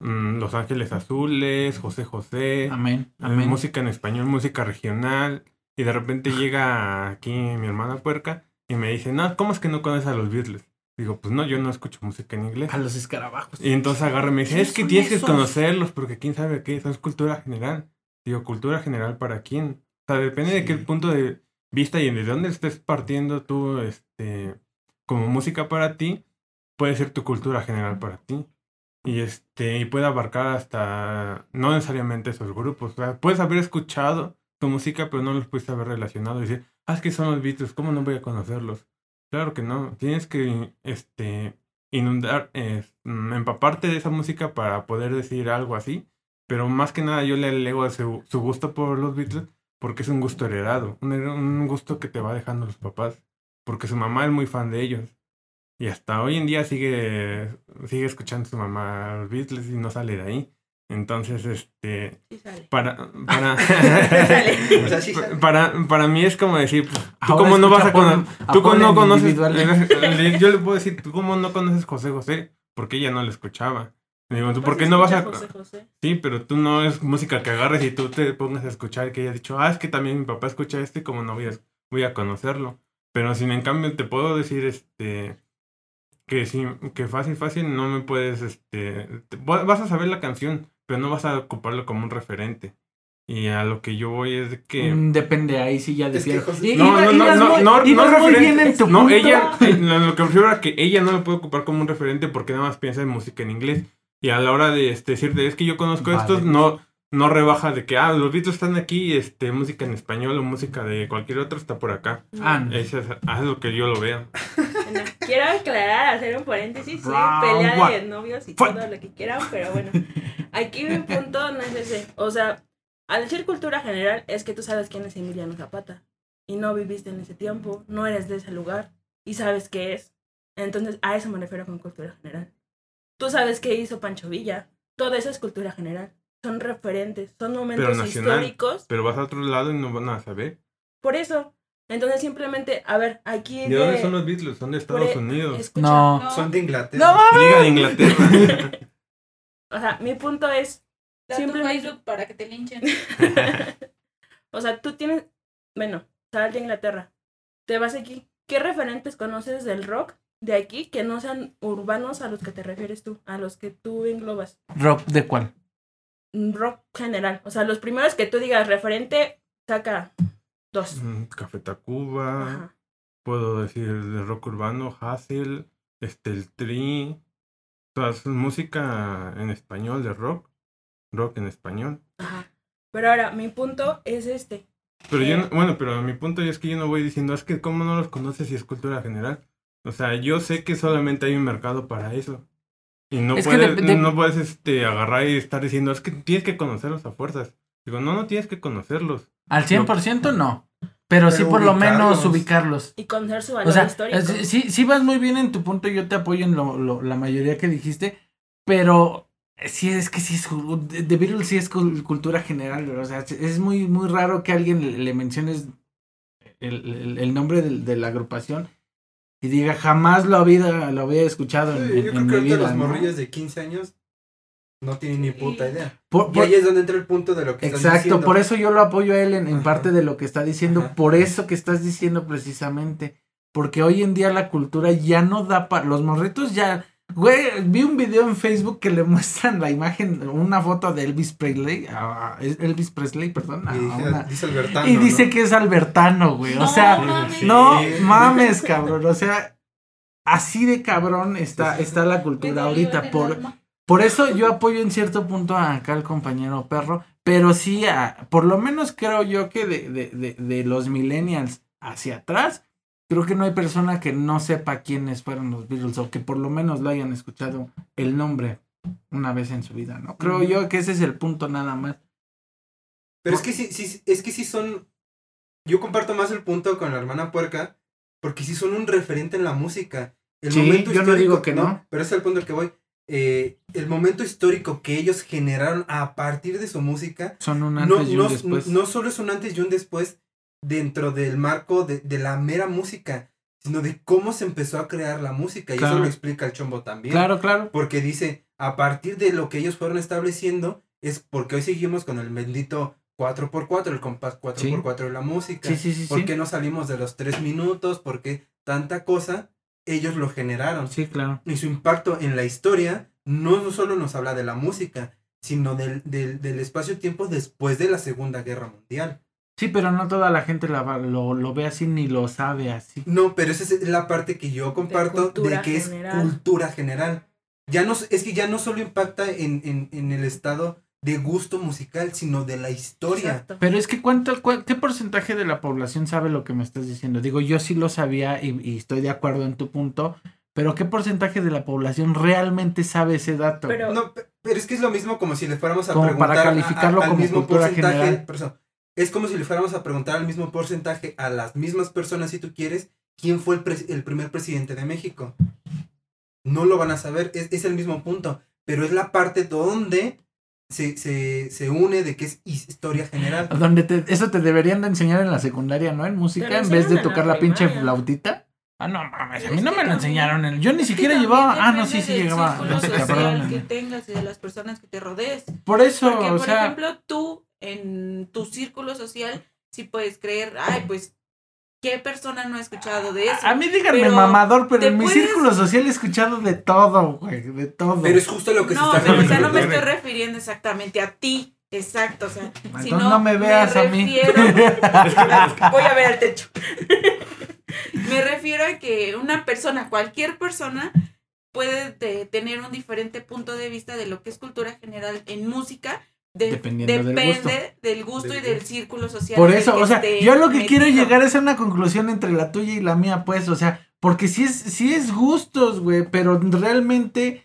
mm, Los Ángeles Azules, José José, Amén, eh, amén. música en español, música regional, y de repente llega aquí mi hermana puerca y me dice, no, ¿cómo es que no conoces a los Beatles? Digo, pues no, yo no escucho música en inglés. A los escarabajos. Y entonces agarra y me dice, ¿Quiénes es que son tienes que conocerlos porque quién sabe qué, es cultura general. Digo, cultura general para quién. O sea, depende de qué punto de vista y de dónde estés partiendo tú, este, como música para ti, puede ser tu cultura general para ti. Y este, y puede abarcar hasta, no necesariamente esos grupos. O sea, puedes haber escuchado tu música, pero no los pudiste haber relacionado y decir, ah, es que son los Beatles, ¿cómo no voy a conocerlos? Claro que no. Tienes que este, inundar, eh, mm, empaparte de esa música para poder decir algo así. Pero más que nada yo le alego su, su gusto por los Beatles porque es un gusto heredado. Un, un gusto que te va dejando los papás. Porque su mamá es muy fan de ellos. Y hasta hoy en día sigue, sigue escuchando su mamá los Beatles y no sale de ahí. Entonces, este, Sí sale. para, para, O sea, sí sale. para, para mí es como decir, pues, tú Ahora cómo no vas a conocer, tú cómo no conoces, yo le puedo decir, tú cómo no conoces José José, porque ella no lo escuchaba. Le digo, ¿tú por Pues qué no vas a...? escucha José José. Sí, pero tú no es música que agarres y tú te pongas a escuchar que ella ha dicho, ah, es que también mi papá escucha esto y como no voy a, voy a conocerlo. Pero sin en cambio te puedo decir, este, que sí, que fácil, fácil no me puedes, este, te- vas a saber la canción, pero no vas a ocuparlo como un referente. Y a lo que yo voy es de que... Mm, Depende, ahí sí ya Es que No, no, no, no, muy- no, no muy bien en tu No, ella, eh, lo lo que me refiero a que ella no lo puede ocupar como un referente porque nada más piensa en música en inglés. Y a la hora de este, decirte, es que yo conozco Vale. estos, no, no rebaja de que, ah, los Beatles están aquí, este, música en español o música de cualquier otro está por acá. Ah, no. Eso es, ah, es lo que yo lo veo. Bueno, quiero aclarar, hacer un paréntesis, sí, Round pelea one. de novios y Fight. todo lo que quieran, pero bueno, aquí mi punto no es ese. O sea, al decir cultura general es que tú sabes quién es Emiliano Zapata y no viviste en ese tiempo, no eres de ese lugar y sabes qué es. Entonces, a eso me refiero con cultura general. Tú sabes qué hizo Pancho Villa, todo eso es cultura general. Son referentes, son momentos nacional. históricos, Pero vas a otro lado y no van a saber. por eso. Entonces, simplemente, a ver, aquí... ¿De dónde de- son los Beatles? Son de Estados e- Unidos. escucha, No. No, Son de Inglaterra. No. Liga de Inglaterra. O sea, mi punto es, da tu simplemente- Facebook para que te linchen. o sea, tú tienes, bueno, sal de Inglaterra, te vas aquí. ¿Qué referentes conoces del rock de aquí que no sean urbanos a los que te refieres tú, a los que tú englobas? ¿Rock de cuál? Rock general. O sea, los primeros que tú digas referente, saca dos. Mm, Café Tacuba. Ajá. puedo decir de rock urbano, Hassel, este, el Tri, toda su música en español de rock, rock en español. Ajá. Pero ahora, mi punto es este. Pero yo, Eh. no- bueno, pero mi punto es que yo no voy diciendo, es que cómo no los conoces si es cultura general. O sea, yo sé que solamente hay un mercado para eso. Y no Es puedes, de- de- no puedes este, agarrar y estar diciendo, es que tienes que conocerlos a fuerzas. Digo, no, no tienes que conocerlos. Al 100% no. Pero, sí Pero por lo menos ubicarlos. ubicarlos. Y conocer su valor O sea, histórico. sí, sí vas muy bien en tu punto, yo te apoyo en lo, lo- la mayoría que dijiste, pero sí es que sí es, The Beatles sí es cul- cultura general, o sea, es muy, muy raro que a alguien le, le menciones el, el- el nombre del- de, la agrupación y diga jamás lo había, lo había escuchado en, Sí, en- yo en creo que mi vida. los ¿no? morrillos de 15 años no tienen ni puta idea. Por- Y por- ahí es donde entra el punto de lo que estás Exacto, diciendo. por eso yo lo apoyo a él en, en parte de lo que está diciendo, Ajá. por eso que estás diciendo precisamente, porque hoy en día la cultura ya no da para los morritos ya, güey, vi un video en Facebook que le muestran la imagen, una foto de Elvis Presley, a- Elvis Presley, perdón, a Y una- dice Albertano. y dice ¿no? que es Albertano, güey, o No sea, mames. no Sí. mames, cabrón, o sea, así de cabrón está, sí. está la cultura ahorita, por, por eso yo apoyo en cierto punto a acá al compañero perro, pero sí, a- por lo menos creo yo que de, de, de, de los millennials hacia atrás, creo que no hay persona que no sepa quiénes fueron los Beatles o que por lo menos lo hayan escuchado el nombre una vez en su vida, ¿no? Creo yo que ese es el punto nada más. Pero es que sí, sí, es que sí son. Yo comparto más el punto con la hermana puerca, porque sí son un referente en la música. El Sí, momento yo no digo que no. Pero ese es el punto al que voy. Eh, el momento histórico que ellos generaron a partir de su música, Son un no, antes y un no, después. no solo es un antes y un después dentro del marco de, de la mera música, sino de cómo se empezó a crear la música. Y Claro. eso lo explica el chombo también. Claro, claro. Porque dice, a partir de lo que ellos fueron estableciendo, es porque hoy seguimos con el bendito 4x4, el compás 4x4 de la música. Sí, sí, sí, ¿Por sí. qué no salimos de los 3 minutos? Porque tanta cosa, ellos lo generaron. Sí, claro. Y su impacto en la historia no solo nos habla de la música, sino del, del, del espacio-tiempo después de la Segunda Guerra Mundial. Sí, pero no toda la gente la va- lo, lo ve así ni lo sabe así. No, pero esa es la parte que yo comparto de, que general. es cultura general. Ya no, es que ya no solo impacta en, en, en el estado de gusto musical, sino de la historia. Exacto. Pero es que cuánto, ¿qué porcentaje de la población sabe lo que me estás diciendo? Digo, yo sí lo sabía y, y estoy de acuerdo en tu punto, pero ¿qué porcentaje de la población realmente sabe ese dato? Pero- No, pe- pero es que es lo mismo como si le fuéramos a Como preguntar para calificarlo a- al como mismo cultura porcentaje. general. eso, es como si le fuéramos a preguntar al mismo porcentaje a las mismas personas, si tú quieres, quién fue el, primer presidente de México. No lo van a saber, es, es el mismo punto, pero es la parte donde se, se, se une de que es historia general. Donde te, eso te deberían de enseñar en la secundaria, ¿no? En música, en vez de tocar la la pinche flautita. Ah, no mames, a mí no me lo enseñaron. en- Yo ni siquiera llevaba. Ah, no, sí, sí llegaba. social perdónenme. que tengas y de las personas que te rodees. Por eso, Porque, o por sea. ejemplo, tú en tu círculo social sí puedes creer, ay, pues, ¿qué persona no ha escuchado de eso? A mí díganme Pero mamador, pero en mi puedes- círculo social he escuchado de todo, güey, de todo. Pero es justo lo que no, se está pero o sea, no me estoy refiriendo exactamente a ti. Exacto, o sea, si Entonces no, no me veas a mí. refiero- Voy a ver al techo. Me refiero a que una persona, cualquier persona, puede te- tener un diferente punto de vista de lo que es cultura general en música. De- Dependiendo del depende gusto. del gusto y del círculo social. Por eso, o sea, yo lo que quiero llegar es a una conclusión entre la tuya y la mía, pues, o sea, porque si es, si es gustos, güey, pero realmente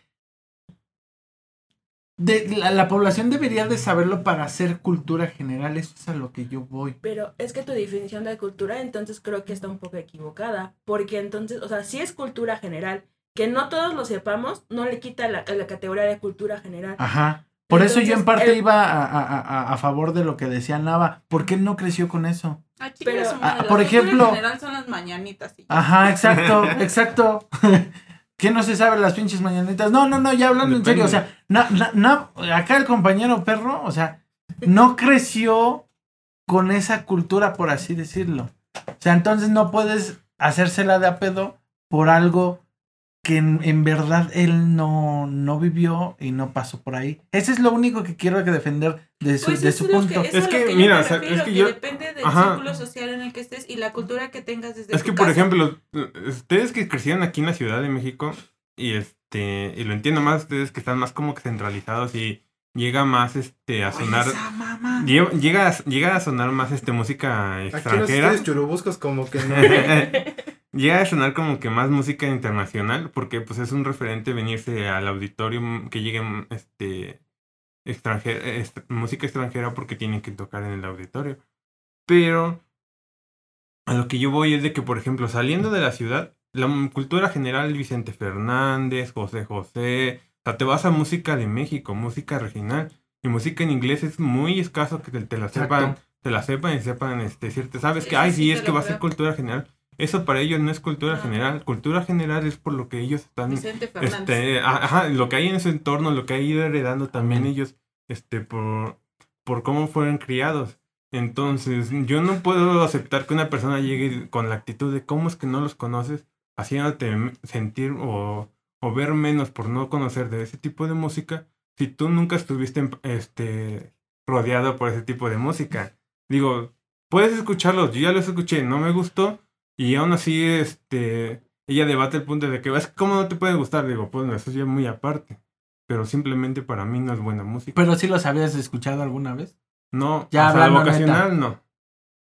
de, la, la población debería de saberlo para hacer cultura general, eso es a lo que yo voy. Pero es que tu definición de cultura entonces creo que está un poco equivocada. Porque entonces, o sea, si es cultura general, que no todos lo sepamos, no le quita la, la categoría de cultura general. Ajá. Por eso yo en parte el- iba a, a- a- a favor de lo que decía Nava. ¿Por qué él no creció con eso? Ah, Pero, madre, ah, por ejemplo- general son las mañanitas. y. Ajá, exacto, exacto. ¿Qué no se sabe las pinches mañanitas? No, no, no, ya hablando en serio, o sea, na- na- na- acá el compañero perro, o sea, no creció con esa cultura, por así decirlo. O sea, entonces no puedes hacérsela de a pedo por algo que en, en verdad él no, no vivió y no pasó por ahí. Ese es lo único que quiero que defender de su, Pues de su punto. que, Es que, que mira, me o sea, refiero, es que que yo- depende del Ajá. círculo social en el que estés y la cultura que tengas desde Es tu que, por casa. ejemplo, ustedes que crecieron aquí en la Ciudad de México, y este, y lo entiendo más ustedes que están más como que centralizados y llega más este a sonar. Esa mamá. lle- Llega, a- llega a sonar más este música Aquí los extranjera. ustedes churubuscos como que no. Llega a sonar como que más música internacional, porque pues es un referente venirse al auditorio mm, que llegue mm, este extranjera, est- música extranjera porque tienen que tocar en el auditorio. Pero a lo que yo voy es de que, por ejemplo, saliendo de la ciudad, la cultura general, Vicente Fernández, José José, o sea, te vas a música de México, música regional. Y música en inglés es muy escaso que te, te la sepan, te la sepan y sepan, este, cierto, sabes que, ay, sí es que va a ser cultura general. Eso para ellos no es cultura No. general. Cultura general es por lo que ellos están, Vicente Fernández. este, ajá, lo que hay en su entorno, lo que ha ido heredando también ellos, este, por, por cómo fueron criados. Entonces, yo no puedo aceptar que una persona llegue con la actitud de cómo es que no los conoces, haciéndote sentir o, o ver menos por no conocer de ese tipo de música, si tú nunca estuviste este, rodeado por ese tipo de música. Digo, puedes escucharlos, yo ya los escuché, no me gustó, y aún así, este, ella debate el punto de que, es cómo no te puede gustar, digo, pues eso es ya muy aparte, pero simplemente para mí no es buena música. Pero sí los habías escuchado alguna vez. No, Ya o sea, la vocacional no.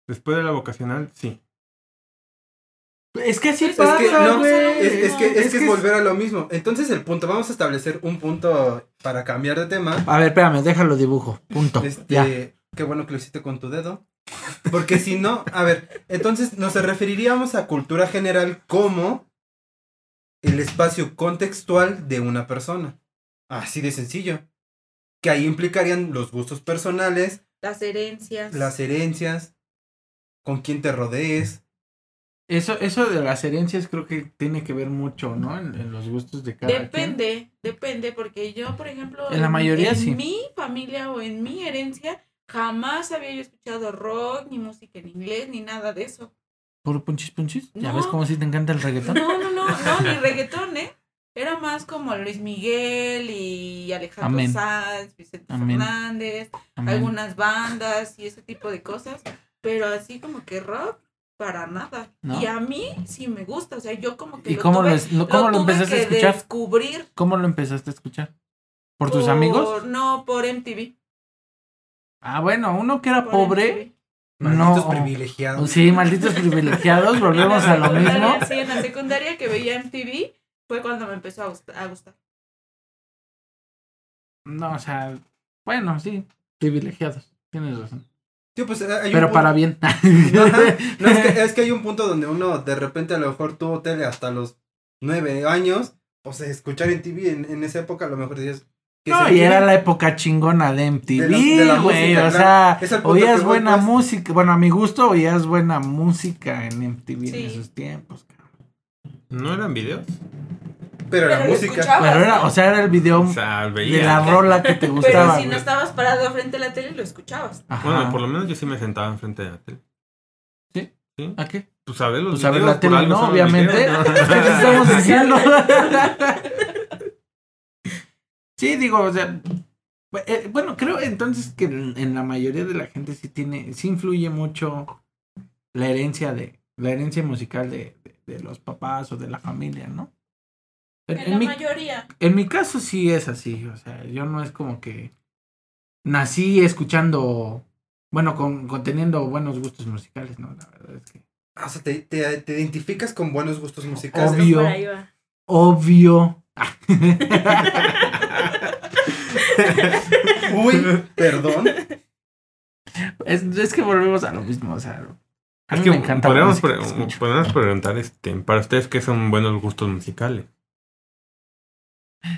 Después de la vocacional, sí. Es que sí Es Es que, no, güey. es, es que, es, que es- volver a lo mismo. Entonces el punto, vamos a establecer un punto para cambiar de tema. A ver, espérame, déjalo dibujo. Punto. Este, Ya. qué bueno que lo hiciste con tu dedo. Porque si no, a ver, entonces nos referiríamos a cultura general como el espacio contextual de una persona. Así de sencillo. Que ahí implicarían los gustos personales, Las herencias. las herencias, con quién te rodees. Eso, eso de las herencias creo que tiene que ver mucho, ¿no? En, en los gustos de cada quien. Depende, depende, porque yo, por ejemplo, En la mayoría en sí. mi familia o en mi herencia, jamás había yo escuchado rock, ni música en inglés, ni nada de eso. ¿Puro punchis punchis? ¿Ya No. ves cómo si te encanta el reggaetón? No, no, no, no, ni reggaetón, ¿eh? Era más como Luis Miguel y Alejandro Amén. Sanz, Vicente Amén. Fernández, Amén. algunas bandas y ese tipo de cosas, pero así como que rock, para nada. ¿No? Y a mí sí me gusta, o sea, yo como que ¿Y lo cómo tuve, lo- cómo lo tuve empezaste a que escuchar? descubrir ¿Cómo lo empezaste a escuchar? ¿Por tus por- amigos? No, por MTV. Ah, bueno, uno que era pobre. Malditos No. privilegiados. Sí, malditos privilegiados, volvemos a lo mismo. Sí, en la secundaria que veía MTV fue cuando me empezó a gustar. A gustar. No, o sea, bueno, sí, privilegiados. Tienes razón. Sí, pues, eh, hay Pero para bien. No, es que, es que hay un punto donde uno de repente a lo mejor tuvo tele hasta los nueve años. O sea, escuchar en TV en, en esa época a lo mejor dices. ¿Qué No, y era la época chingona de MTV, güey. o claro. sea, oías buena música. Bueno, a mi gusto, oías buena música en MTV Sí. en esos tiempos. cabrón. ¿No eran videos? Pero la Pero lo música. escuchaba. Pero era, o sea, era el video O sea, de la rola que te Pero gustaba. si no estabas parado frente a la tele, lo escuchabas. Ajá. Bueno, por lo menos yo sí me sentaba enfrente de la tele. ¿A qué? Pues a ver los Pues a ver videos, la tele, ¿no? Obviamente. videos. ¿Qué te estamos diciendo? sí, digo, o sea. eh, Bueno, creo entonces que en la mayoría de la gente sí tiene, sí influye mucho la herencia de, la herencia musical de, de, de los papás o de la familia, ¿no? En, la mi, mayoría. en mi caso sí es así, o sea, yo no es como que nací escuchando, bueno, con, con teniendo buenos gustos musicales, ¿no? La verdad es que O sea, te, te, te identificas con buenos gustos musicales. Obvio. Obvio. Uy, perdón. Es, es que volvemos a lo mismo, o sea. A Es mí que me encanta podemos, pre- podemos preguntar este, para ustedes qué son buenos gustos musicales.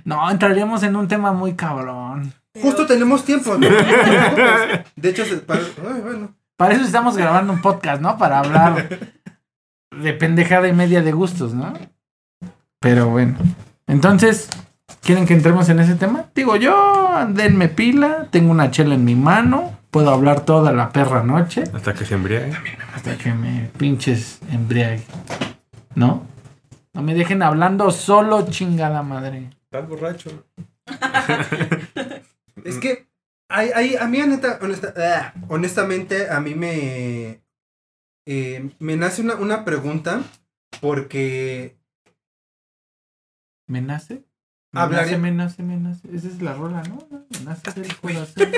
No, entraríamos en un tema muy cabrón. Justo tenemos tiempo. ¿no? De hecho, se- para- ay, bueno. Para eso estamos grabando un podcast, ¿no? Para hablar de pendejada y media de gustos, ¿no? Pero bueno. Entonces, ¿quieren que entremos en ese tema? Digo, yo, denme pila, tengo una chela en mi mano, puedo hablar toda la perra noche Hasta que se embriague. hasta que me pinches embriague. ¿No? No me dejen hablando solo, chingada madre. Estás borracho. Es que, hay, hay, a mí, neta, honesta- ah, honestamente, a mí me. eh, me nace una, una pregunta. Porque. ¿Me nace? Me Hablaré- nace, me nace, me nace. Esa es la rola, ¿no? Me nace del corazón.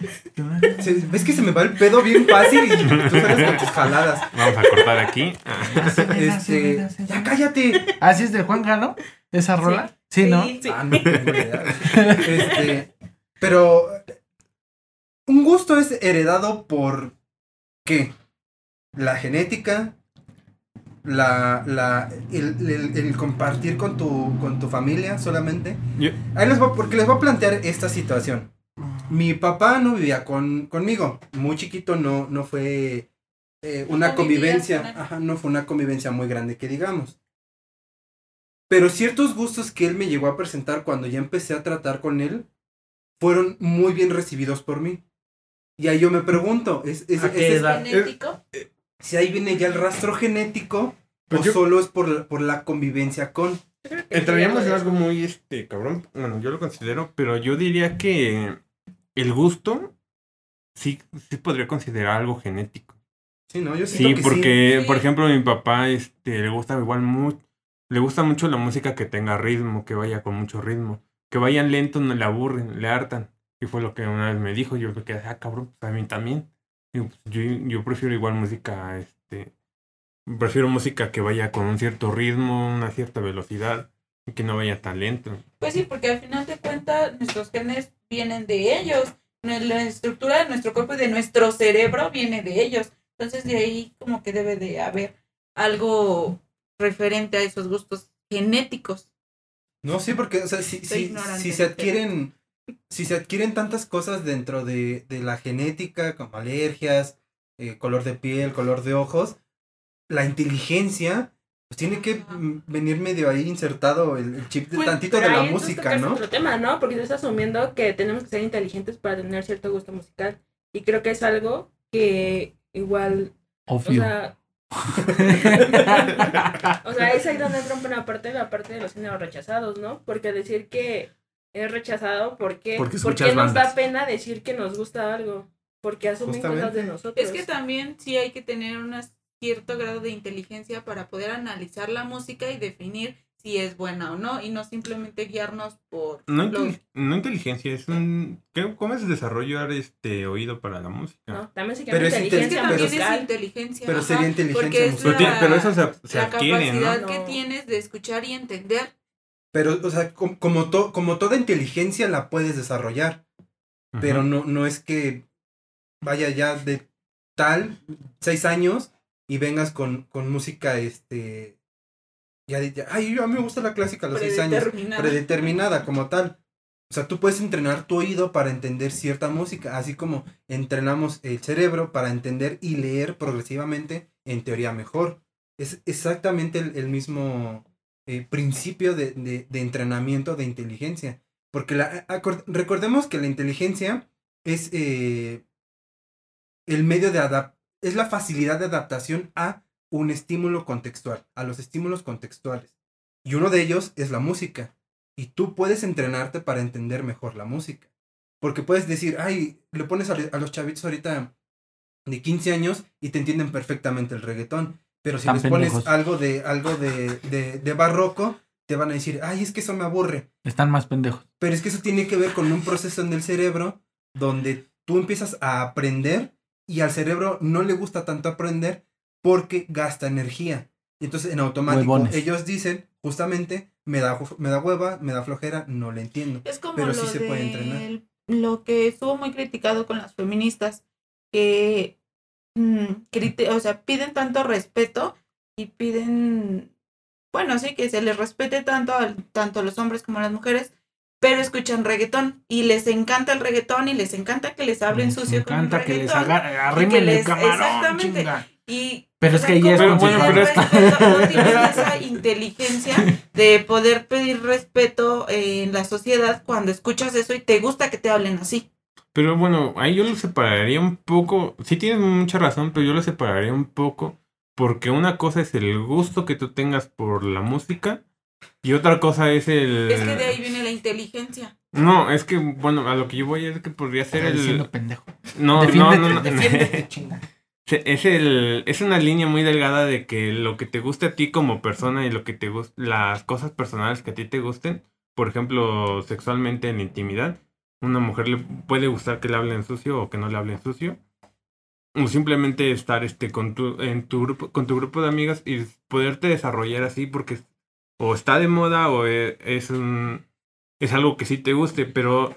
se- ves que se me va el pedo bien fácil y tú sales con tus jaladas. Vamos a cortar aquí. Ah, Me nace, me Este. nace. Ya cállate. ¿Ah, sí es de Juan Gano? ¿Esa rola? Sí, ¿no? Sí. Ah, no tengo idea. Este. Pero. Un gusto es heredado por. ¿Qué? La genética. La. la el, el- el compartir con tu, con tu familia solamente. Ahí les voy, porque les voy a plantear esta situación. Mi papá no vivía con, conmigo. Muy chiquito no, no fue eh, una No convivencia. Ajá, no fue una convivencia muy grande que digamos. Pero ciertos gustos que él me llegó a presentar cuando ya empecé a tratar con él fueron muy bien recibidos por mí. Y ahí yo me pregunto, ¿es, es- ¿A es- qué es- edad? Genético. Si ahí viene ya el rastro genético Pues o yo- solo es por, la- por la convivencia con? Entraríamos en algo muy este cabrón. Bueno, yo lo considero, pero yo diría que el gusto sí, sí podría considerar algo genético. Sí, ¿no? Yo Sí, que porque, Sí. por ejemplo, mi papá este, le gusta igual mucho, le gusta mucho la música que tenga ritmo, que vaya con mucho ritmo. Que vayan lentos no le aburren, le hartan. Y fue lo que una vez me dijo, yo me quedé, ah, cabrón, pues a mí también. Pues, yo, yo prefiero igual música, este, prefiero música que vaya con un cierto ritmo, una cierta velocidad, y que no vaya tan lento. Pues sí, porque al final de cuentas nuestros genes vienen de ellos. La estructura de nuestro cuerpo y de nuestro cerebro viene de ellos. Entonces de ahí como que debe de haber algo referente a esos gustos genéticos. No, sí, porque, o sea, si, si, si se adquieren, si se adquieren tantas cosas dentro de, de la genética, como alergias, eh, color de piel, color de ojos, la inteligencia, pues tiene que Ajá. venir medio ahí insertado el, el chip de Pues, tantito de la música, ¿no? otro tema, ¿no? Porque tú estás asumiendo que tenemos que ser inteligentes para tener cierto gusto musical. Y creo que es algo que igual, o Obvio. sea, o sea, es ahí donde entra una parte, la parte de los géneros rechazados, ¿no? Porque decir que es rechazado. Porque ¿Por escuchas qué nos bandas. da pena decir que nos gusta algo? Porque asumen cosas de nosotros. Es que también sí hay que tener un cierto grado de inteligencia para poder analizar la música y definir si es buena o no y no simplemente guiarnos por No, lo- intel- no inteligencia, es un... ¿qué- ¿Cómo es desarrollar este oído para la música? No, también se llama Pero es Es que inteligencia es inteligencia. pero ajá, sería inteligencia porque es musical. Pero, ti- la- pero eso se, se la adquiere, ¿no? capacidad que No. tienes de escuchar y entender. Pero, o sea, com- como, to- como toda inteligencia la puedes desarrollar, pero no, no es que vaya ya de tal, seis años, y vengas con, con música, este, ya de, ya, ay, a mí me gusta la clásica a los seis años, Predeterminada. predeterminada como tal. O sea, tú puedes entrenar tu oído para entender cierta música, así como entrenamos el cerebro para entender y leer progresivamente, en teoría mejor. Es exactamente el, el mismo eh, principio de, de- entrenamiento de inteligencia. Porque la, recordemos que la inteligencia es eh, el medio de adap es la facilidad de adaptación a un estímulo contextual, a los estímulos contextuales. Y uno de ellos es la música. Y tú puedes entrenarte para entender mejor la música. Porque puedes decir, ay, le pones a, a los chavitos ahorita de 15 años y te entienden perfectamente el reggaetón. Pero si Tan les pones pendejos. algo de algo de, de, de barroco, te van a decir, ay, es que eso me aburre. Están más pendejos. Pero es que eso tiene que ver con un proceso en el cerebro donde tú empiezas a aprender y al cerebro no le gusta tanto aprender porque gasta energía. Y entonces en automático Huevones. ellos dicen, justamente, me da, me da hueva, me da flojera, no le entiendo. Es como Pero lo, sí se puede entrenar. lo que estuvo muy criticado con las feministas, que mm, o sea, piden tanto respeto y piden, bueno, sí, que se les respete tanto al, tanto a los hombres como a las mujeres, pero escuchan reggaetón y les encanta el reggaetón y les encanta que les hablen Les sucio con el encanta que les arrimen el camarón, exactamente. chinga. Y, Pero es que ya es ¿cómo Pero bueno, pero es que- respeto? no tienes esa inteligencia de poder pedir respeto en la sociedad cuando escuchas eso y te gusta que te hablen así. Pero bueno, ahí yo lo separaría un poco. Sí tienes mucha razón, pero yo lo separaría un poco. Porque una cosa es el gusto que tú tengas por la música. Y otra cosa es el. Es que de ahí viene la inteligencia. No, es que, bueno, a lo que yo voy es que podría ser Estás diciendo el. pendejo. No, no, no, no. Es el es una línea muy delgada de que lo que te guste a ti como persona y lo que te gusta las cosas personales que a ti te gusten, por ejemplo, sexualmente en intimidad, una mujer le puede gustar que le hablen sucio o que no le hablen sucio. O simplemente estar este con tu en tu grupo con tu grupo de amigas y poderte desarrollar así porque o está de moda o e- es un es algo que sí te guste, pero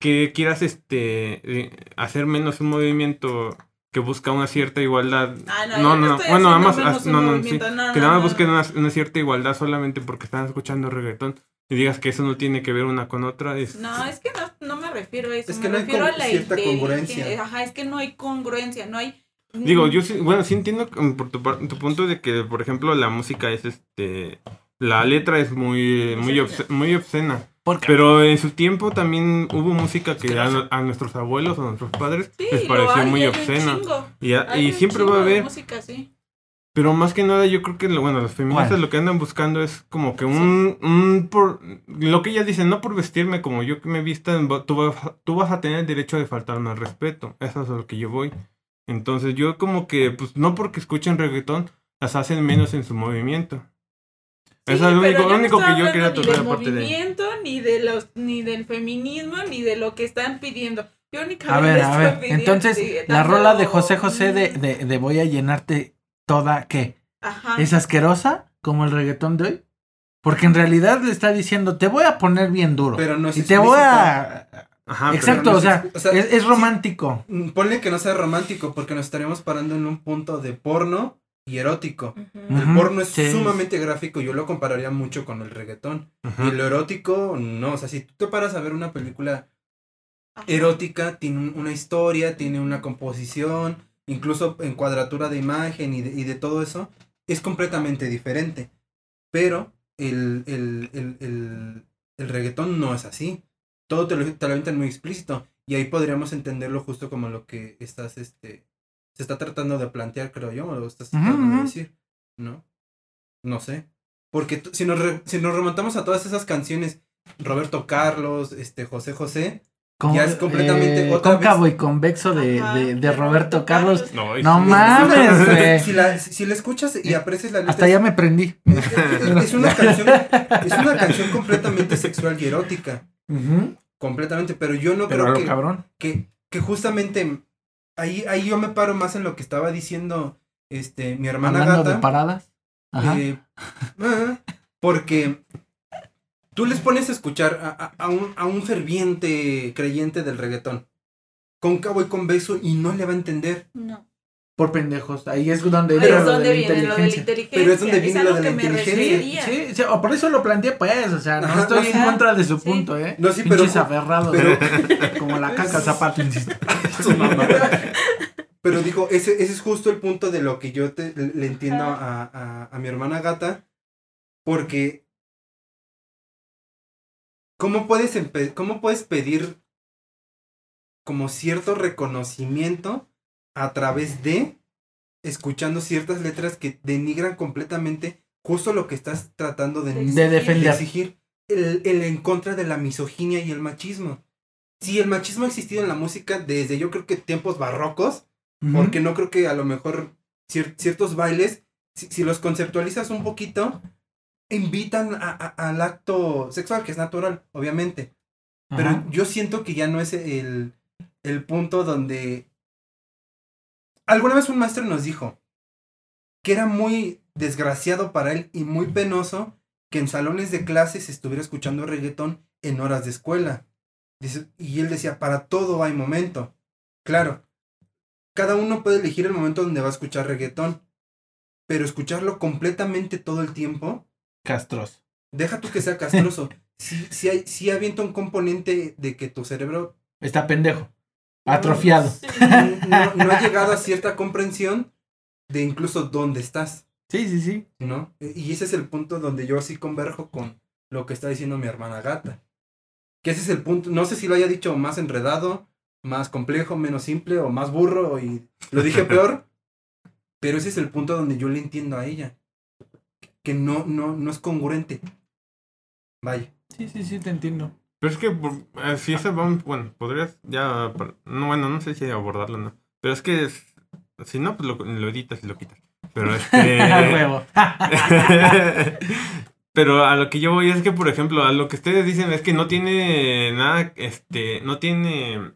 que quieras este eh, hacer menos un movimiento que busca una cierta igualdad. Ah, no, no, no. estoy Bueno, además, un no, no, sí. no, Que no, nada más no. busquen una, una cierta igualdad solamente porque están escuchando reggaetón y digas que eso no tiene que ver una con otra. Es, No, es que no, no me refiero a eso. Es me hay refiero con- a la cierta congruencia. Ajá, es que no hay congruencia, no hay. Digo, yo sí, bueno, sí entiendo por tu, punto de que, por ejemplo, la música es este. La letra es muy, muy, obscena, muy obscena. Pero en su tiempo también hubo música que a, a nuestros abuelos o a nuestros padres Sí, les pareció hay, muy hay un obscena. Y, a- Hay y un siempre va a haber. música así. Pero más que nada, yo creo que, lo- bueno, los feministas ¿Cuál? lo que andan buscando es como que un, un por, lo que ellas dicen, no por vestirme como yo que me vistan, tú vas, tú vas a tener el derecho de faltarme al respeto. Eso es a lo que yo voy. Entonces yo como que, pues no porque escuchen reggaetón, las hacen menos en su movimiento. Sí, Eso es lo único, lo único que yo quería tocar Ni del aparte de... movimiento, ni, de los, ni del feminismo, ni de lo que están pidiendo. Yo A únicamente ver, a estoy ver. pidiendo- Entonces, la rola de José José de, de, de Voy a llenarte toda, ¿qué? Ajá. ¿Es asquerosa como el reggaetón de hoy? Porque en realidad le está diciendo, te voy a poner bien duro. Pero no es y te voy a... Ajá, Exacto, no o es sea, ex- o sea, es, romántico. Mm, Ponle que no sea romántico porque nos estaríamos parando en un punto de porno y erótico. El porno es sí. sumamente gráfico, yo lo compararía mucho con el reggaetón. Y lo erótico, no, o sea, si tú te paras a ver una película erótica, tiene un- una historia, tiene una composición, incluso en cuadratura de imagen y de, y de todo eso, es completamente diferente. Pero el, el, el, el, el reggaetón no es así. Todo te lo, te lo muy explícito. Y ahí podríamos entenderlo justo como lo que estás, este, se está tratando de plantear, creo yo, o lo estás tratando de decir, ¿no? No sé. Porque si nos, re- si nos remontamos a todas esas canciones, Roberto Carlos, este, José José, Como, Ya es completamente otra cóncavo y convexo de, de, Roberto Carlos. No, y No sí, mames. Si la, si la escuchas y aprecias la letra. Hasta ya me prendí. es, es una canción, es una canción completamente sexual y erótica. Completamente. Pero yo no Pero creo que, cabrón. que, que justamente ahí, ahí yo me paro más en lo que estaba diciendo este mi hermana Hablando gata. de paradas. Ajá. Eh, porque tú les pones a escuchar a, a- a un, a un ferviente creyente del reggaetón. Con cabo y con beso y no le va a entender. No. Por pendejos. Ahí es donde entra es lo de donde viene lo de la inteligencia. Pero es donde viene a lo de la que me inteligencia. Sí, sí, o por eso lo planteé, pues. O sea, no Ajá, estoy en contra de su Sí. punto, ¿eh? No, sí, pero- Pinches aferrados. pero- Como la caca zapato, insisto. Su mamá. Pero digo, ese, ese es justo el punto de lo que yo te, le entiendo a, a, a mi hermana gata. Porque. ¿Cómo puedes, ¿Cómo puedes pedir como cierto reconocimiento a través de escuchando ciertas letras que denigran completamente justo lo que estás tratando de, De De de defender. exigir el, el en contra de la misoginia y el machismo. Si el machismo ha existido en la música desde yo creo que tiempos barrocos, porque no creo que a lo mejor cier- ciertos bailes, si, si los conceptualizas un poquito, invitan a- a- al acto sexual, que es natural, obviamente. Pero Ajá. yo siento que ya no es el, el punto donde... Alguna vez un maestro nos dijo que era muy desgraciado para él y muy penoso que en salones de clases estuviera escuchando reggaetón en horas de escuela. Y él decía, para todo hay momento. Claro, cada uno puede elegir el momento donde va a escuchar reggaetón, pero escucharlo completamente todo el tiempo, Castroso. deja tú que sea castroso. Si si hay, sí avienta un componente de que tu cerebro Está pendejo. Atrofiado. Sí. no, no ha llegado a cierta comprensión de incluso dónde estás, Sí, sí, sí. ¿no? Y ese es el punto donde yo sí converjo con lo que está diciendo mi hermana gata. Que ese es el punto, no sé si lo haya dicho más enredado, más complejo, menos simple o más burro y lo dije peor, pero ese es el punto donde yo le entiendo a ella. Que no, no, no es congruente. Vaya. Sí, sí, sí, te entiendo. Pero es que por- eh, si eso vamos, bueno, podrías ya, no, bueno, no sé si abordarlo o no. Pero es que es- si no, pues lo, lo editas y lo quitas. Pero este... Huevo. Pero a lo que yo voy es que, por ejemplo, a lo que ustedes dicen es que no tiene nada, este, no tiene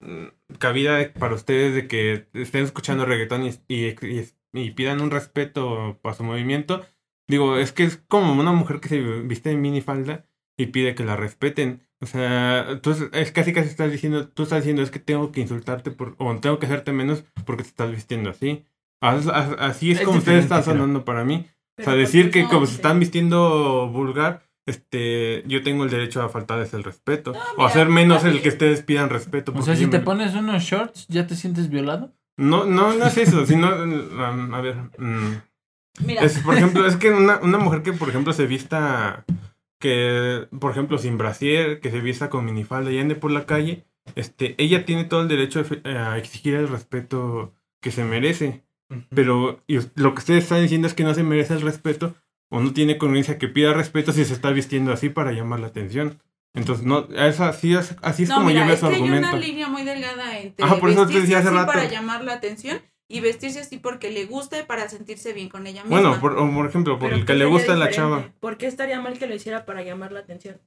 mm, cabida para ustedes de que estén escuchando reggaetón y, y, y- y pidan un respeto para su movimiento. Digo, es que es como una mujer que se viste en minifalda y pide que la respeten. O sea, tú es, casi casi estás diciendo, tú estás diciendo es que tengo que insultarte por, o tengo que hacerte menos porque te estás vistiendo así. As- as- Así es, Es como ustedes están sonando para mí. O sea, Pero decir porque que no, como se están vistiendo vulgar, este, yo tengo el derecho a faltarles el respeto. o mira, hacer menos el que ustedes pidan respeto. O sea, si te me- pones unos shorts, ¿ya te sientes violado? No, no, no es eso, sino, um, a ver, mm, Mira, es, por ejemplo, es que una, una mujer que, por ejemplo, se vista, que, por ejemplo, sin brasier, que se vista con minifalda y ande por la calle, este, ella tiene todo el derecho a exigir el respeto que se merece. Pero y lo que ustedes están diciendo es que no se merece el respeto o no tiene congruencia que pida respeto si se está vistiendo así para llamar la atención. Entonces, no, es así es, así es no, como mira, yo veo es su que hay argumento. una línea muy delgada entre Ajá, por eso te decía hace rato. para llamar la atención y vestirse así porque le gusta y para sentirse bien con ella misma. Bueno, por, o por ejemplo, por Pero el ¿qué que le gusta a la chava. ¿Por qué estaría mal que lo hiciera para llamar la atención?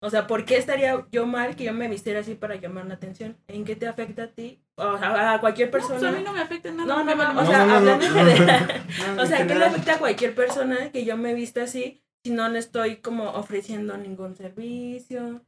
O sea, ¿por qué estaría yo mal que yo me vistiera así para llamar la atención? ¿En qué te afecta a ti? O sea, a cualquier No, pues persona. a mí no me afecta en nada. No, no, no, o sea, no, no, hablando en no. general. No, O sea, ¿qué le afecta a cualquier persona que yo me vista así si no le estoy como ofreciendo ningún servicio?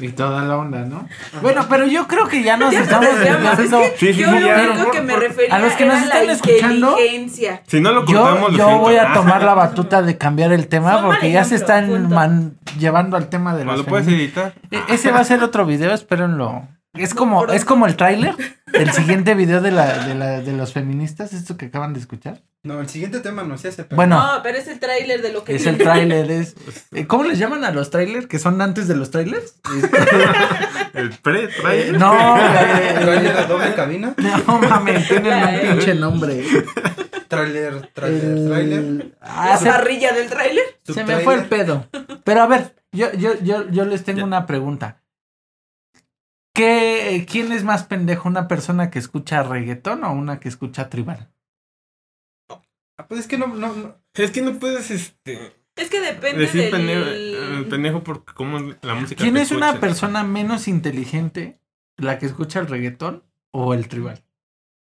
Y toda la onda, ¿no? Bueno, pero yo creo que ya nos estamos es desviando. que Sí, sí, yo sí, lo ya. único que me refería a los que nos era están la escuchando, inteligencia. Si no lo Yo, cortamos, lo yo siento. voy a Ah, tomar la batuta de cambiar el tema porque ya se están man- llevando al tema de ¿no las lo puedes editar? E- Ese va a ser otro video, espérenlo. Es como, es como el tráiler del siguiente video de la, de la, de los feministas, esto que acaban de escuchar. No, el siguiente tema no se hace. pero- Bueno, No, pero es el tráiler de lo que es el tráiler, es. eh, ¿Cómo les llaman a los trailers? ¿Que son antes de los trailers? El pre trailer. No, ¿Trailer a eh, doble cabina? no mames, tienen un pinche nombre. Trailer, trailer, El- trailer. Ah, La parrilla del tráiler. se me fue el pedo. Pero a ver, Yo, yo, yo, yo les tengo Ya. una pregunta. ¿Qué, ¿Quién es más pendejo? ¿Una persona que escucha reggaetón o una que escucha tribal? Ah, Pues es que no, no, no. Es que no puedes, este, Es que depende decir del... pendejo, eh, pendejo por cómo la música ¿Quién es una persona menos inteligente? ¿La que escucha el reggaetón o el tribal?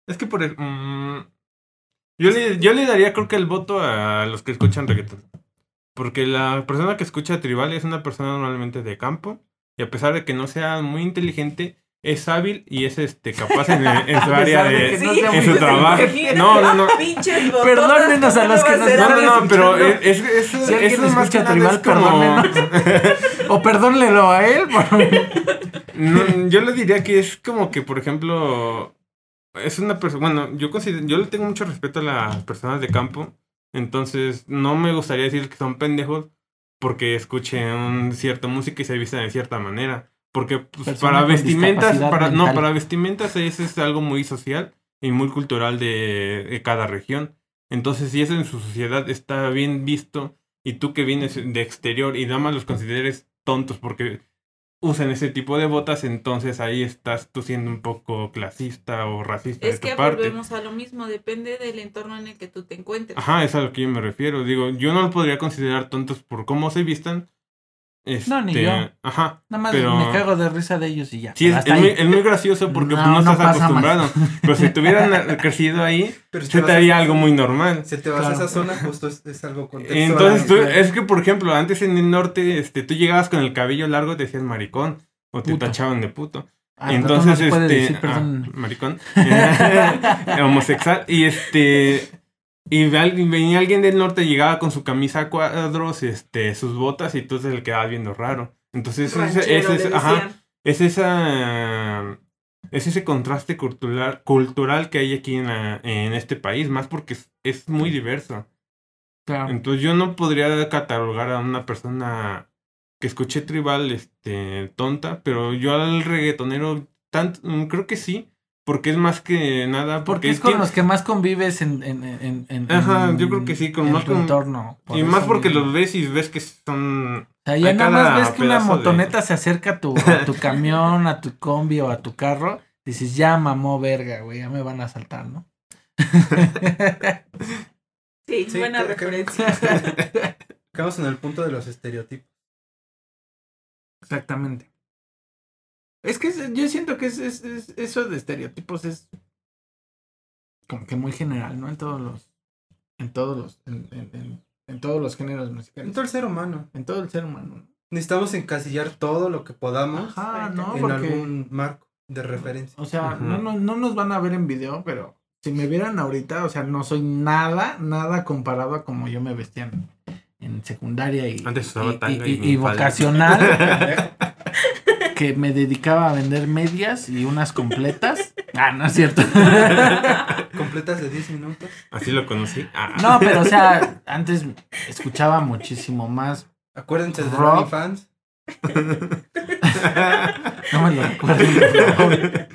Es que por el... mm, yo, le, yo le daría creo que el voto a los que escuchan reggaetón. Porque la persona que escucha tribal es una persona normalmente de campo. Y a pesar de que no sea muy inteligente, es hábil y es este capaz en, en su área de no en su trabajo. No, no, no. Perdónenos a ¿cómo los que nos? No, no, no, pero es, es, es- Si eso más que tribal, es como... O perdónlelo a él. No, yo le diría que es como que, por ejemplo, es una persona, bueno, yo considero, yo le tengo mucho respeto a las personas de campo, entonces no me gustaría decir que son pendejos porque escuchen un cierta música y se vistan de cierta manera, porque pues, para vestimentas, para, no, para vestimentas eso es algo muy social y muy cultural de, de cada región. Entonces, si eso en su sociedad está bien visto y tú que vienes de exterior y nada más los consideres tontos porque usan ese tipo de botas, entonces ahí estás tú siendo un poco clasista o racista Es de que tu parte. volvemos a lo mismo, depende del entorno en el que tú te encuentres. Ajá, es a lo que yo me refiero. Digo, yo no los podría considerar tontos por cómo se vistan. No, ni Este, yo. Ajá. Nada más Pero- me cago de risa de ellos y ya. Sí, es, muy, es muy gracioso porque No, pues, no, no estás pasa más. acostumbrado. Pero si tuvieran crecido ahí, Pero se te haría algo muy normal. Si te vas Claro. a esa zona, justo es, es algo contextual. Entonces, tú, es que, por ejemplo, antes en el norte, este, tú llegabas con el cabello largo y te decían maricón. O te Puto. tachaban de puto. Ah, Entonces, este. decir, ah, maricón. homosexual. Y este. Y venía alguien del norte, llegaba con su camisa a cuadros, este, sus botas, y entonces le quedaba viendo raro. Entonces, Ranchero, ese- ajá, es esa. Es ese contraste cultural, cultural que hay aquí en, la- en este país, más porque es, es muy diverso. Claro. Entonces yo no podría catalogar a una persona que escuche tribal este tonta, pero yo al reggaetonero tanto, creo que sí, porque es más que nada Porque es tiene- con los que más convives en, en, en, en- Ajá, en- yo creo que sí, con más tu con- entorno. Y más porque mismo. los ves y ves que son O sea, ya nada más ves que una de- motoneta se acerca a tu, a tu camión, a tu combi o a tu carro, dices, ya mamó verga, güey, ya me van a asaltar, ¿no? Sí, Sí, buena referencia. Quedamos en el punto de los estereotipos. Exactamente. Es que es- yo siento que es, es- es- eso de estereotipos es como que muy general, ¿no? En todos los, en todos los, en, en- en- en todos los géneros En musicales. todo el ser humano. En todo el ser humano. ¿no? Necesitamos encasillar todo lo que podamos Ajá, no, en porque, algún marco de referencia. o sea, no, no, no nos van a ver en video, pero si me vieran ahorita, o sea, no soy nada, nada comparado a como yo me vestía en, en secundaria y, Antes y- tanga y- y y minifalda. vocacional. que me dedicaba a vender medias y unas completas. Ah, no es cierto. Completas de 10 minutos. así lo conocí. Ah, No, pero o sea, antes escuchaba muchísimo más. Acuérdense de Rock. OnlyFans. No me lo favor.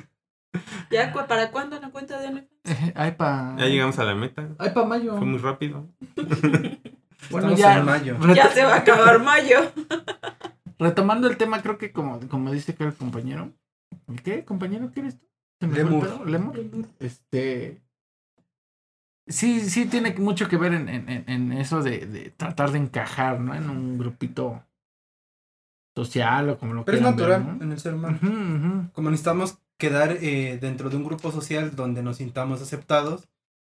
¿Ya cu- para cuándo la cuenta de OnlyFans? Eh, Ay, pa. ya llegamos a la meta. Ay, pa mayo. Fue muy rápido. Bueno, Estamos ya. en mayo. Ya se va a acabar mayo. Retomando el tema, creo que como, como dice que el compañero. ¿El qué? ¿Compañero qué eres tú? ¿Se me fue el Lemur. ¿Lemur? Este. Sí, sí tiene mucho que ver en, en, en- eso de, de tratar de encajar, ¿no? En un grupito social o como lo Pero es quieran ver, natural ¿no? en el ser humano. Ujú, ujú. Como necesitamos quedar eh, dentro de un grupo social donde nos sintamos aceptados,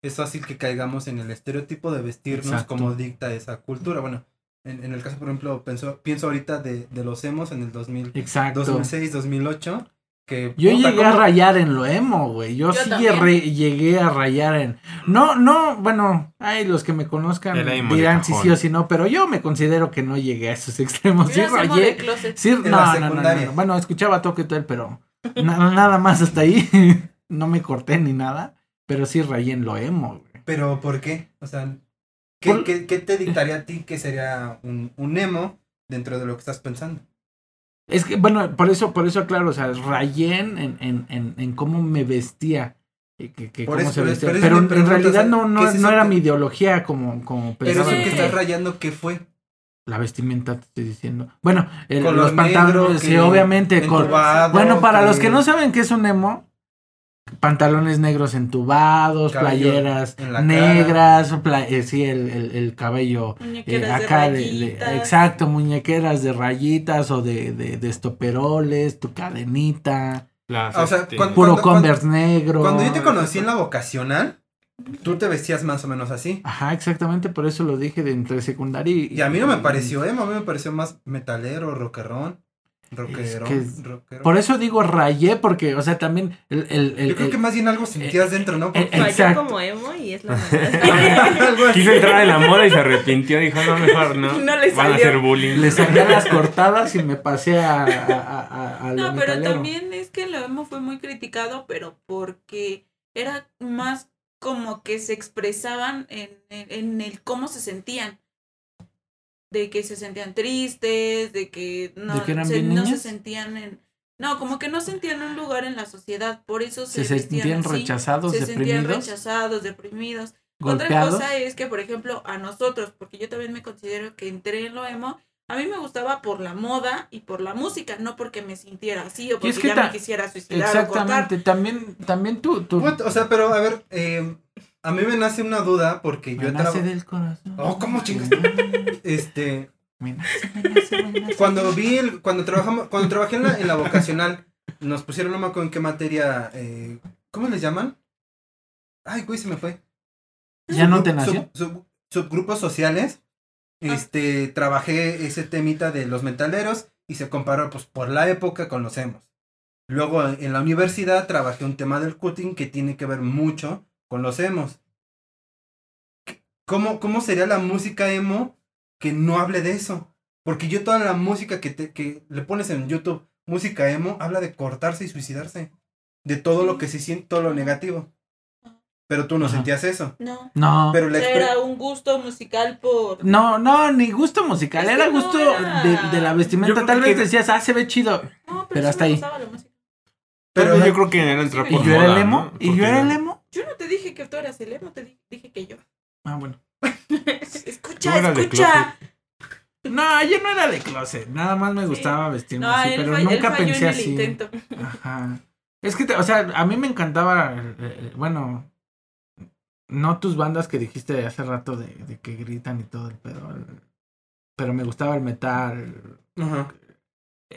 es fácil que caigamos en el estereotipo de vestirnos Exacto. como dicta esa cultura. Bueno, en, en el caso, por ejemplo, pienso, pienso ahorita de, de los emos en el 2000, Exacto. 2006, 2008, que... Yo puta, llegué a ¿cómo- rayar en lo emo, güey. Yo, Yo sí re- llegué a rayar en. No, no, bueno, ay, los que me conozcan dirán si sí o si no, pero yo me considero que no llegué a esos extremos. Yo Sí rayé. Sí, no, no, no, no, no. Bueno, escuchaba toque todo, pero na- nada más hasta ahí. no me corté ni nada, pero sí rayé en lo emo, güey. Pero ¿por qué? O sea, ¿qué, Por- qué- qué te dictaría a ti que sería un, un emo dentro de lo que estás pensando? Es que, bueno, por eso, por eso, claro, o sea, rayé en, en, en, en cómo me vestía. y Que, que cómo eso, se pero- vestía. pero Pero, eso en realidad no, no, ¿qué es no eso era que- mi ideología como, como Pero pensaba. eso Sí. que estás rayando, ¿qué fue? La vestimenta, te estoy diciendo. Bueno, el- los pantalones, sí, obviamente. entubado, Bueno, para los que- no saben qué es un emo, pantalones negros entubados, Cabello playeras en negras, pla- eh, sí, el, el, el cabello eh, de acá de, de- rayitas. exacto, muñequeras de rayitas o de, de, de estoperoles, tu cadenita, Las, O sea, este, cuando- puro cuando- Converse negro. Cuando yo te conocí en la vocacional, tú te vestías más o menos así. Ajá, exactamente, por eso lo dije de entre secundaria y... Y a mí no me pareció emo, a mí me pareció más metalero, rockerón. Que- rockero. Por eso digo rayé, porque, o sea, también el... el, el- Yo creo el- que más bien algo sentías dentro, ¿no? Porque- el- Falló Exacto. como emo y es la verdad. Quiso entrar en la moda y se arrepintió. Dijo, no, mejor no. No le Van a hacer bullying. Le saqué las cortadas y me pasé a, a, a- a No, pero metalero. también es que lo emo fue muy criticado, pero porque era más como que se expresaban en, en, en el cómo se sentían. De que se sentían tristes, de que no, ¿De que eran se, bien no se sentían en... No, como que no sentían un lugar en la sociedad, por eso se, Se sentían así, rechazados, se sentían deprimidos, rechazados, deprimidos. golpeados. Otra cosa es que, por ejemplo, a nosotros, porque yo también me considero que entré en lo emo, a mí me gustaba por la moda y por la música, no porque me sintiera así o porque es que ya me quisiera suicidar o cortar. Exactamente, también, también tú, tú What? O sea, pero a ver, eh, a mí me nace una duda porque yo me nace traba- del corazón. Oh, ¿cómo chingas? Este, Me nace, me nace, me nace. cuando vi el, cuando trabajamos, cuando trabajé en la, en la vocacional, nos pusieron, no me acuerdo en qué materia, eh, ¿cómo les llaman? Ay, güey, se me fue. ¿Ya no te Sub- nació? sub- subgrupos sociales. Este, trabajé ese temita de los metaleros y se comparó pues por la época con los emos. Luego en la universidad trabajé un tema del cutting que tiene que ver mucho con los emos. ¿Cómo, cómo sería la música emo que no hable de eso? Porque yo toda la música que, te, que le pones en YouTube, música emo, habla de cortarse y suicidarse. De todo lo que se siente, todo lo negativo. Pero tú no Ajá. sentías eso. No. No, Pero la Era un gusto musical por... no, no, ni gusto musical, Es que era no gusto era- de, de la vestimenta. Tal que- vez decías, ah, se ve chido. No, pero, Pero sí hasta me ahí. Pero yo creo que era entrar Y por ¿Y yo era el emo? ¿no? ¿Y yo era el emo? Yo no te dije que tú eras el emo, te di- dije que yo. Ah, bueno. Escucha, escucha. No, yo no era de closet, nada más me gustaba vestirme No, así, pero nunca falló pensé en el así. intento. Ajá. Es que, te- o sea, a mí me encantaba, eh, eh, bueno, no tus bandas que dijiste hace rato de, de que gritan y todo el pedo, el- pero me gustaba el metal. Ajá.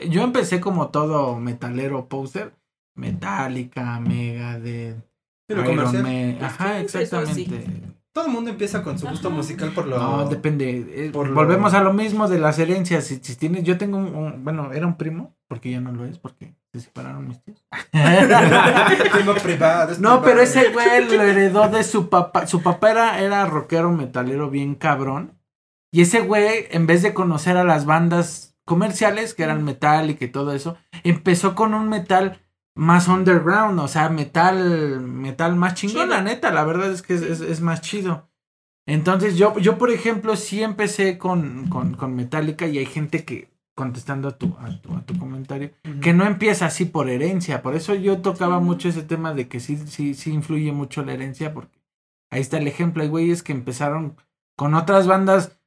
Yo empecé como todo metalero poser, Metallica, Megadeth, Iron comercial. Man, Pues ajá, exactamente. Todo el mundo empieza con su gusto Ajá. musical por lo. No, depende. eh, por lo- Volvemos a lo mismo de las herencias. Si, si tienes, yo tengo un, un- bueno, era un primo, porque ya no lo es, porque se separaron mis tíos. Primo privado. es no, privado. pero ese güey lo heredó de su papá. Su papá era, era rockero metalero bien cabrón. Y ese güey, en vez de conocer a las bandas comerciales, que eran metal y que todo eso, empezó con un metal más underground, o sea, metal, metal más chingón, la neta, la verdad es que es, es- es más chido. Entonces yo, yo por ejemplo, sí empecé con, con, con Metallica y hay gente que, contestando a tu, a tu, a tu comentario, que no empieza así por herencia. Por eso yo tocaba Sí. mucho ese tema de que sí, sí, sí influye mucho la herencia, porque ahí está el ejemplo. Hay güeyes que empezaron con otras bandas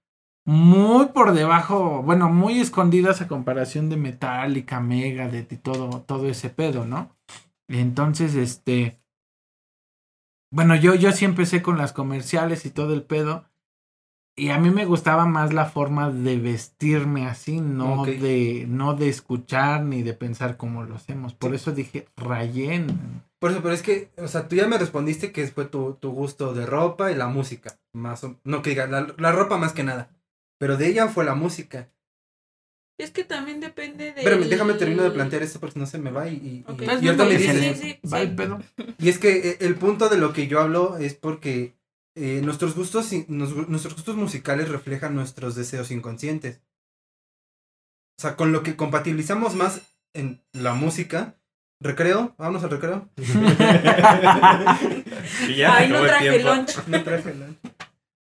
muy por debajo, bueno, muy escondidas a comparación de Metallica, Megadeth y todo, todo ese pedo, ¿no? Entonces, este, bueno, yo, yo sí empecé con las comerciales y todo el pedo. Y a mí me gustaba más la forma de vestirme así, no de, no de escuchar ni de pensar como lo hacemos. Por eso dije, rayen. Por eso, pero es que, o sea, tú ya me respondiste que fue tu, tu gusto de ropa y la música. Más o- no que diga, la, la ropa más que nada. Pero de ella fue la música. Es que también depende de. Espérame, déjame terminar de plantear esto porque no se me va y, y, y- Ok. y ¿Estás ahorita me dices. Sí, sí, va sí. el pedo? Y es que eh, el punto de lo que yo hablo es porque eh, nuestros gustos nos- nuestros gustos musicales reflejan nuestros deseos inconscientes. O sea, con lo que compatibilizamos más en la música. Recreo, vámonos al recreo. Y ya Ay, no traje lunch. No traje lunch.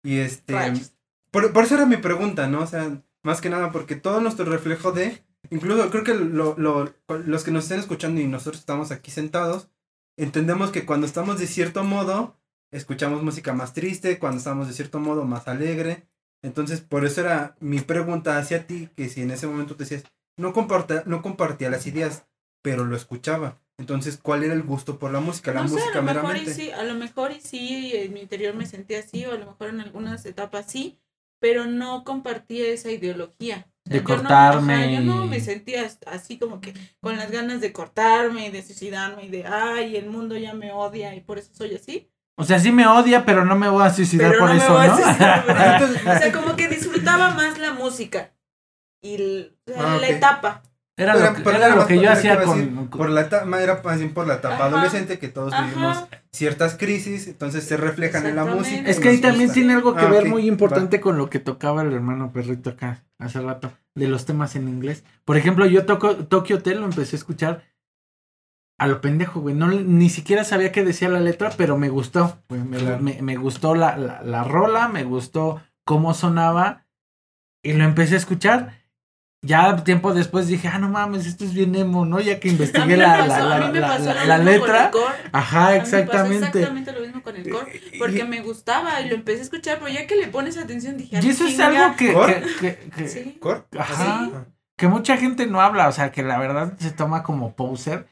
Y este. Rayos. Por, por eso era mi pregunta, ¿no? O sea, más que nada, porque todo nuestro reflejo de. Incluso creo que lo, lo- los que nos estén escuchando y nosotros estamos aquí sentados, entendemos que cuando estamos de cierto modo, escuchamos música más triste, cuando estamos de cierto modo más alegre. Entonces, por eso era mi pregunta hacia ti, que si en ese momento te decías, no compartía, no compartía las ideas, pero lo escuchaba. Entonces, ¿cuál era el gusto por la música? La no sé, música a lo mejor y meramente. sí, a lo mejor y sí, en mi interior me sentía así, o a lo mejor en algunas etapas sí, pero no compartía esa ideología. O De yo no- cortarme yo no me sentía así como que con las ganas de cortarme y de suicidarme y de, ay, el mundo ya me odia y por eso soy así. O sea, sí me odia, pero no me voy a suicidar Pero por no me eso, voy a ¿no? suicidar por eso. Entonces, O sea, como que disfrutaba más la música y Ah, la etapa. Era Pero- lo que, era lo que por yo hacía con... decir, por la etapa, era más bien por la etapa Ajá. adolescente que todos Ajá. vivimos ciertas crisis, entonces se reflejan en la música. Es que ahí también gusta. tiene algo que Ah, ver ok, muy importante con lo que tocaba el hermano perrito acá hace rato, de los temas en inglés. Por ejemplo, yo toco Tokyo Hotel, lo empecé a escuchar a lo pendejo, güey. No, ni siquiera sabía qué decía la letra, pero me gustó. güey. Me, Claro. me- me gustó la, la, la rola, me gustó cómo sonaba y lo empecé a escuchar. Ya tiempo después dije, ah, no mames, esto es bien emo, ¿no? Ya que investigué la, pasó- la, a la, mí me la- pasó la- lo la mismo con letra. el core. Ajá, mí me pasó exactamente. exactamente lo mismo con el core. Porque me gustaba y lo empecé a escuchar, pero ya que le pones atención dije, Y "Ah, eso es chinga". algo que, ¿Por? que, que- que- Sí. ¿Cor? Ajá. ¿Así? que mucha gente no habla, o sea, que la verdad se toma como poser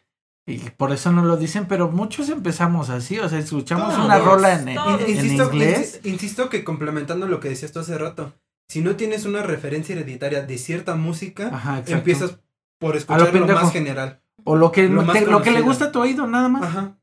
y por eso no lo dicen, pero muchos empezamos así, o sea, escuchamos Todos, una rola en, en- en Insisto, inglés. insi- insisto que complementando lo que decías tú hace rato, si no tienes una referencia hereditaria de cierta música, Ajá, empiezas por escuchar lo más general. O lo que, lo más te- lo que le gusta a tu oído, nada más. Ajá.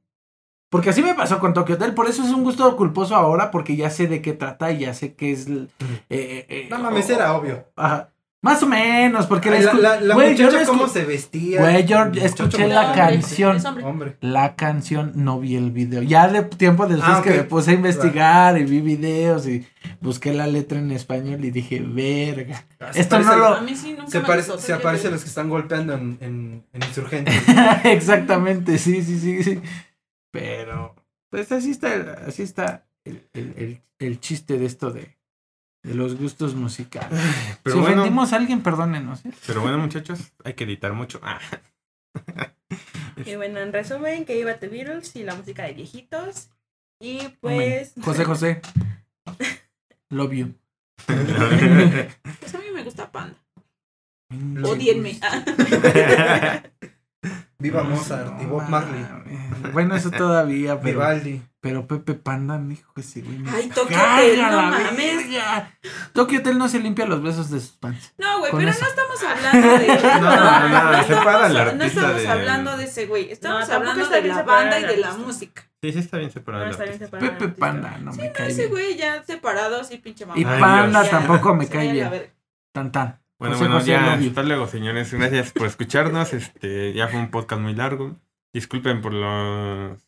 Porque así me pasó con Tokyo Hotel, por eso es un gusto culposo ahora, porque ya sé de qué trata y ya sé qué es... l- eh, eh, No mames, o- era obvio. Ajá. Más o menos, porque Ay, la, la, la, yo muchacha cómo se vestía. Güey, yo escuché la Hombre, canción. es hombre. Hombre. la canción, no vi el video. Ya de tiempo después Ah, que me puse a investigar y vi videos y busqué la letra en español y dije, verga. Se Esto no lo- A mí sí nunca Se, me parece, gustó, se aparece a los que están golpeando en, en, en insurgentes. Exactamente, sí, sí, sí, sí. Pero, pues así está, así está el, el- el- el chiste de esto de, de los gustos musicales. Pero si bueno, ofendimos a alguien, perdónenos. ¿eh? pero bueno, muchachos, hay que editar mucho. Ah. Y bueno, en resumen, que iba The Beatles y la música de viejitos. Y pues. José José. Love you. Pues a mí me gusta Panda. Odienme. Viva Mozart y Bob Marley. Bueno, eso todavía, pero, Vivaldi. pero Pepe Panda, hijo ese güey. me Ay, Tokyo caga Hotel, no la mames. Tokyo Hotel no se limpia los besos de sus fans. No, güey, pero eso. no estamos hablando de. No, no, no, separa al estamos- artista No estamos de- hablando de ese güey. Estamos No, hablando de la banda y de la música. Sí, sí está bien separado. No, el está bien artista. separado. Pepe Panda no me No, cae ese güey ya separado, sí, pinche mamá. Y Ay, Panda Dios. tampoco me cae bien. Tan tan. Bueno, José bueno, José, ya, hasta luego, señores. Gracias por escucharnos. Este, ya fue un podcast muy largo. Disculpen por los,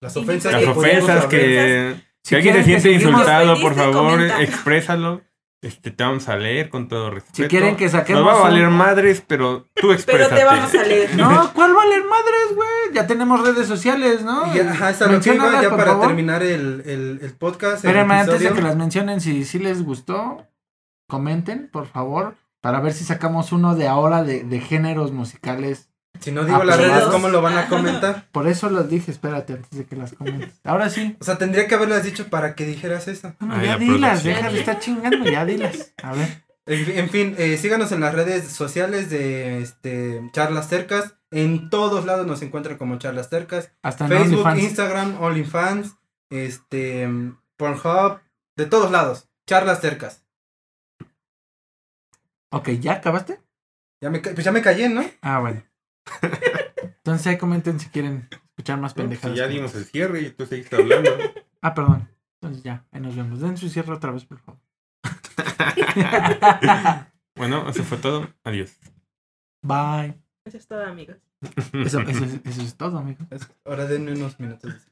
Las ofensas las ofensas que Si si alguien se siente insultado, por favor, comenta. exprésalo. Este, te vamos a leer con todo respeto. Si quieren que saquemos. Nos va a valer un- madres, pero tú Pero exprésate. te vamos a leer. No, ¿cuál valer madres, güey? Ya tenemos redes sociales, ¿no? Y ya, ajá, esa es lo que iba, Menciónalas, ya para favor. terminar el, el, el podcast. Espérenme, antes de que las mencionen, si, si les gustó, comenten, por favor, para ver si sacamos uno de ahora de, de géneros musicales. Si no digo las redes, ¿cómo lo van a comentar? Por eso los dije, espérate, antes de que las comentes. Ahora sí. O sea, tendría que haberlas dicho para que dijeras eso. Bueno, Ay, ya la dilas, deja de estar chingando, ya dilas. A ver. En, en fin, eh, síganos en las redes sociales de este, Charlas Cercas. En todos lados nos encuentran como Charlas Cercas. Hasta en Facebook, OnlyFans. Instagram, OnlyFans, este, Pornhub, de todos lados. Charlas Cercas. Ok, ¿ya acabaste? Ya me, pues ya me callé, ¿no? Ah, bueno. Entonces ahí comenten si quieren escuchar más pues, pendejadas. ya dimos el cierre y tú seguiste hablando. Ah, perdón. Entonces ya, ahí nos vemos. Den su cierre otra vez, por favor. bueno, eso fue todo. Adiós. Bye. Eso es todo, amigos. Eso, eso, es- eso es todo, amigo. Es- Ahora denme unos minutos.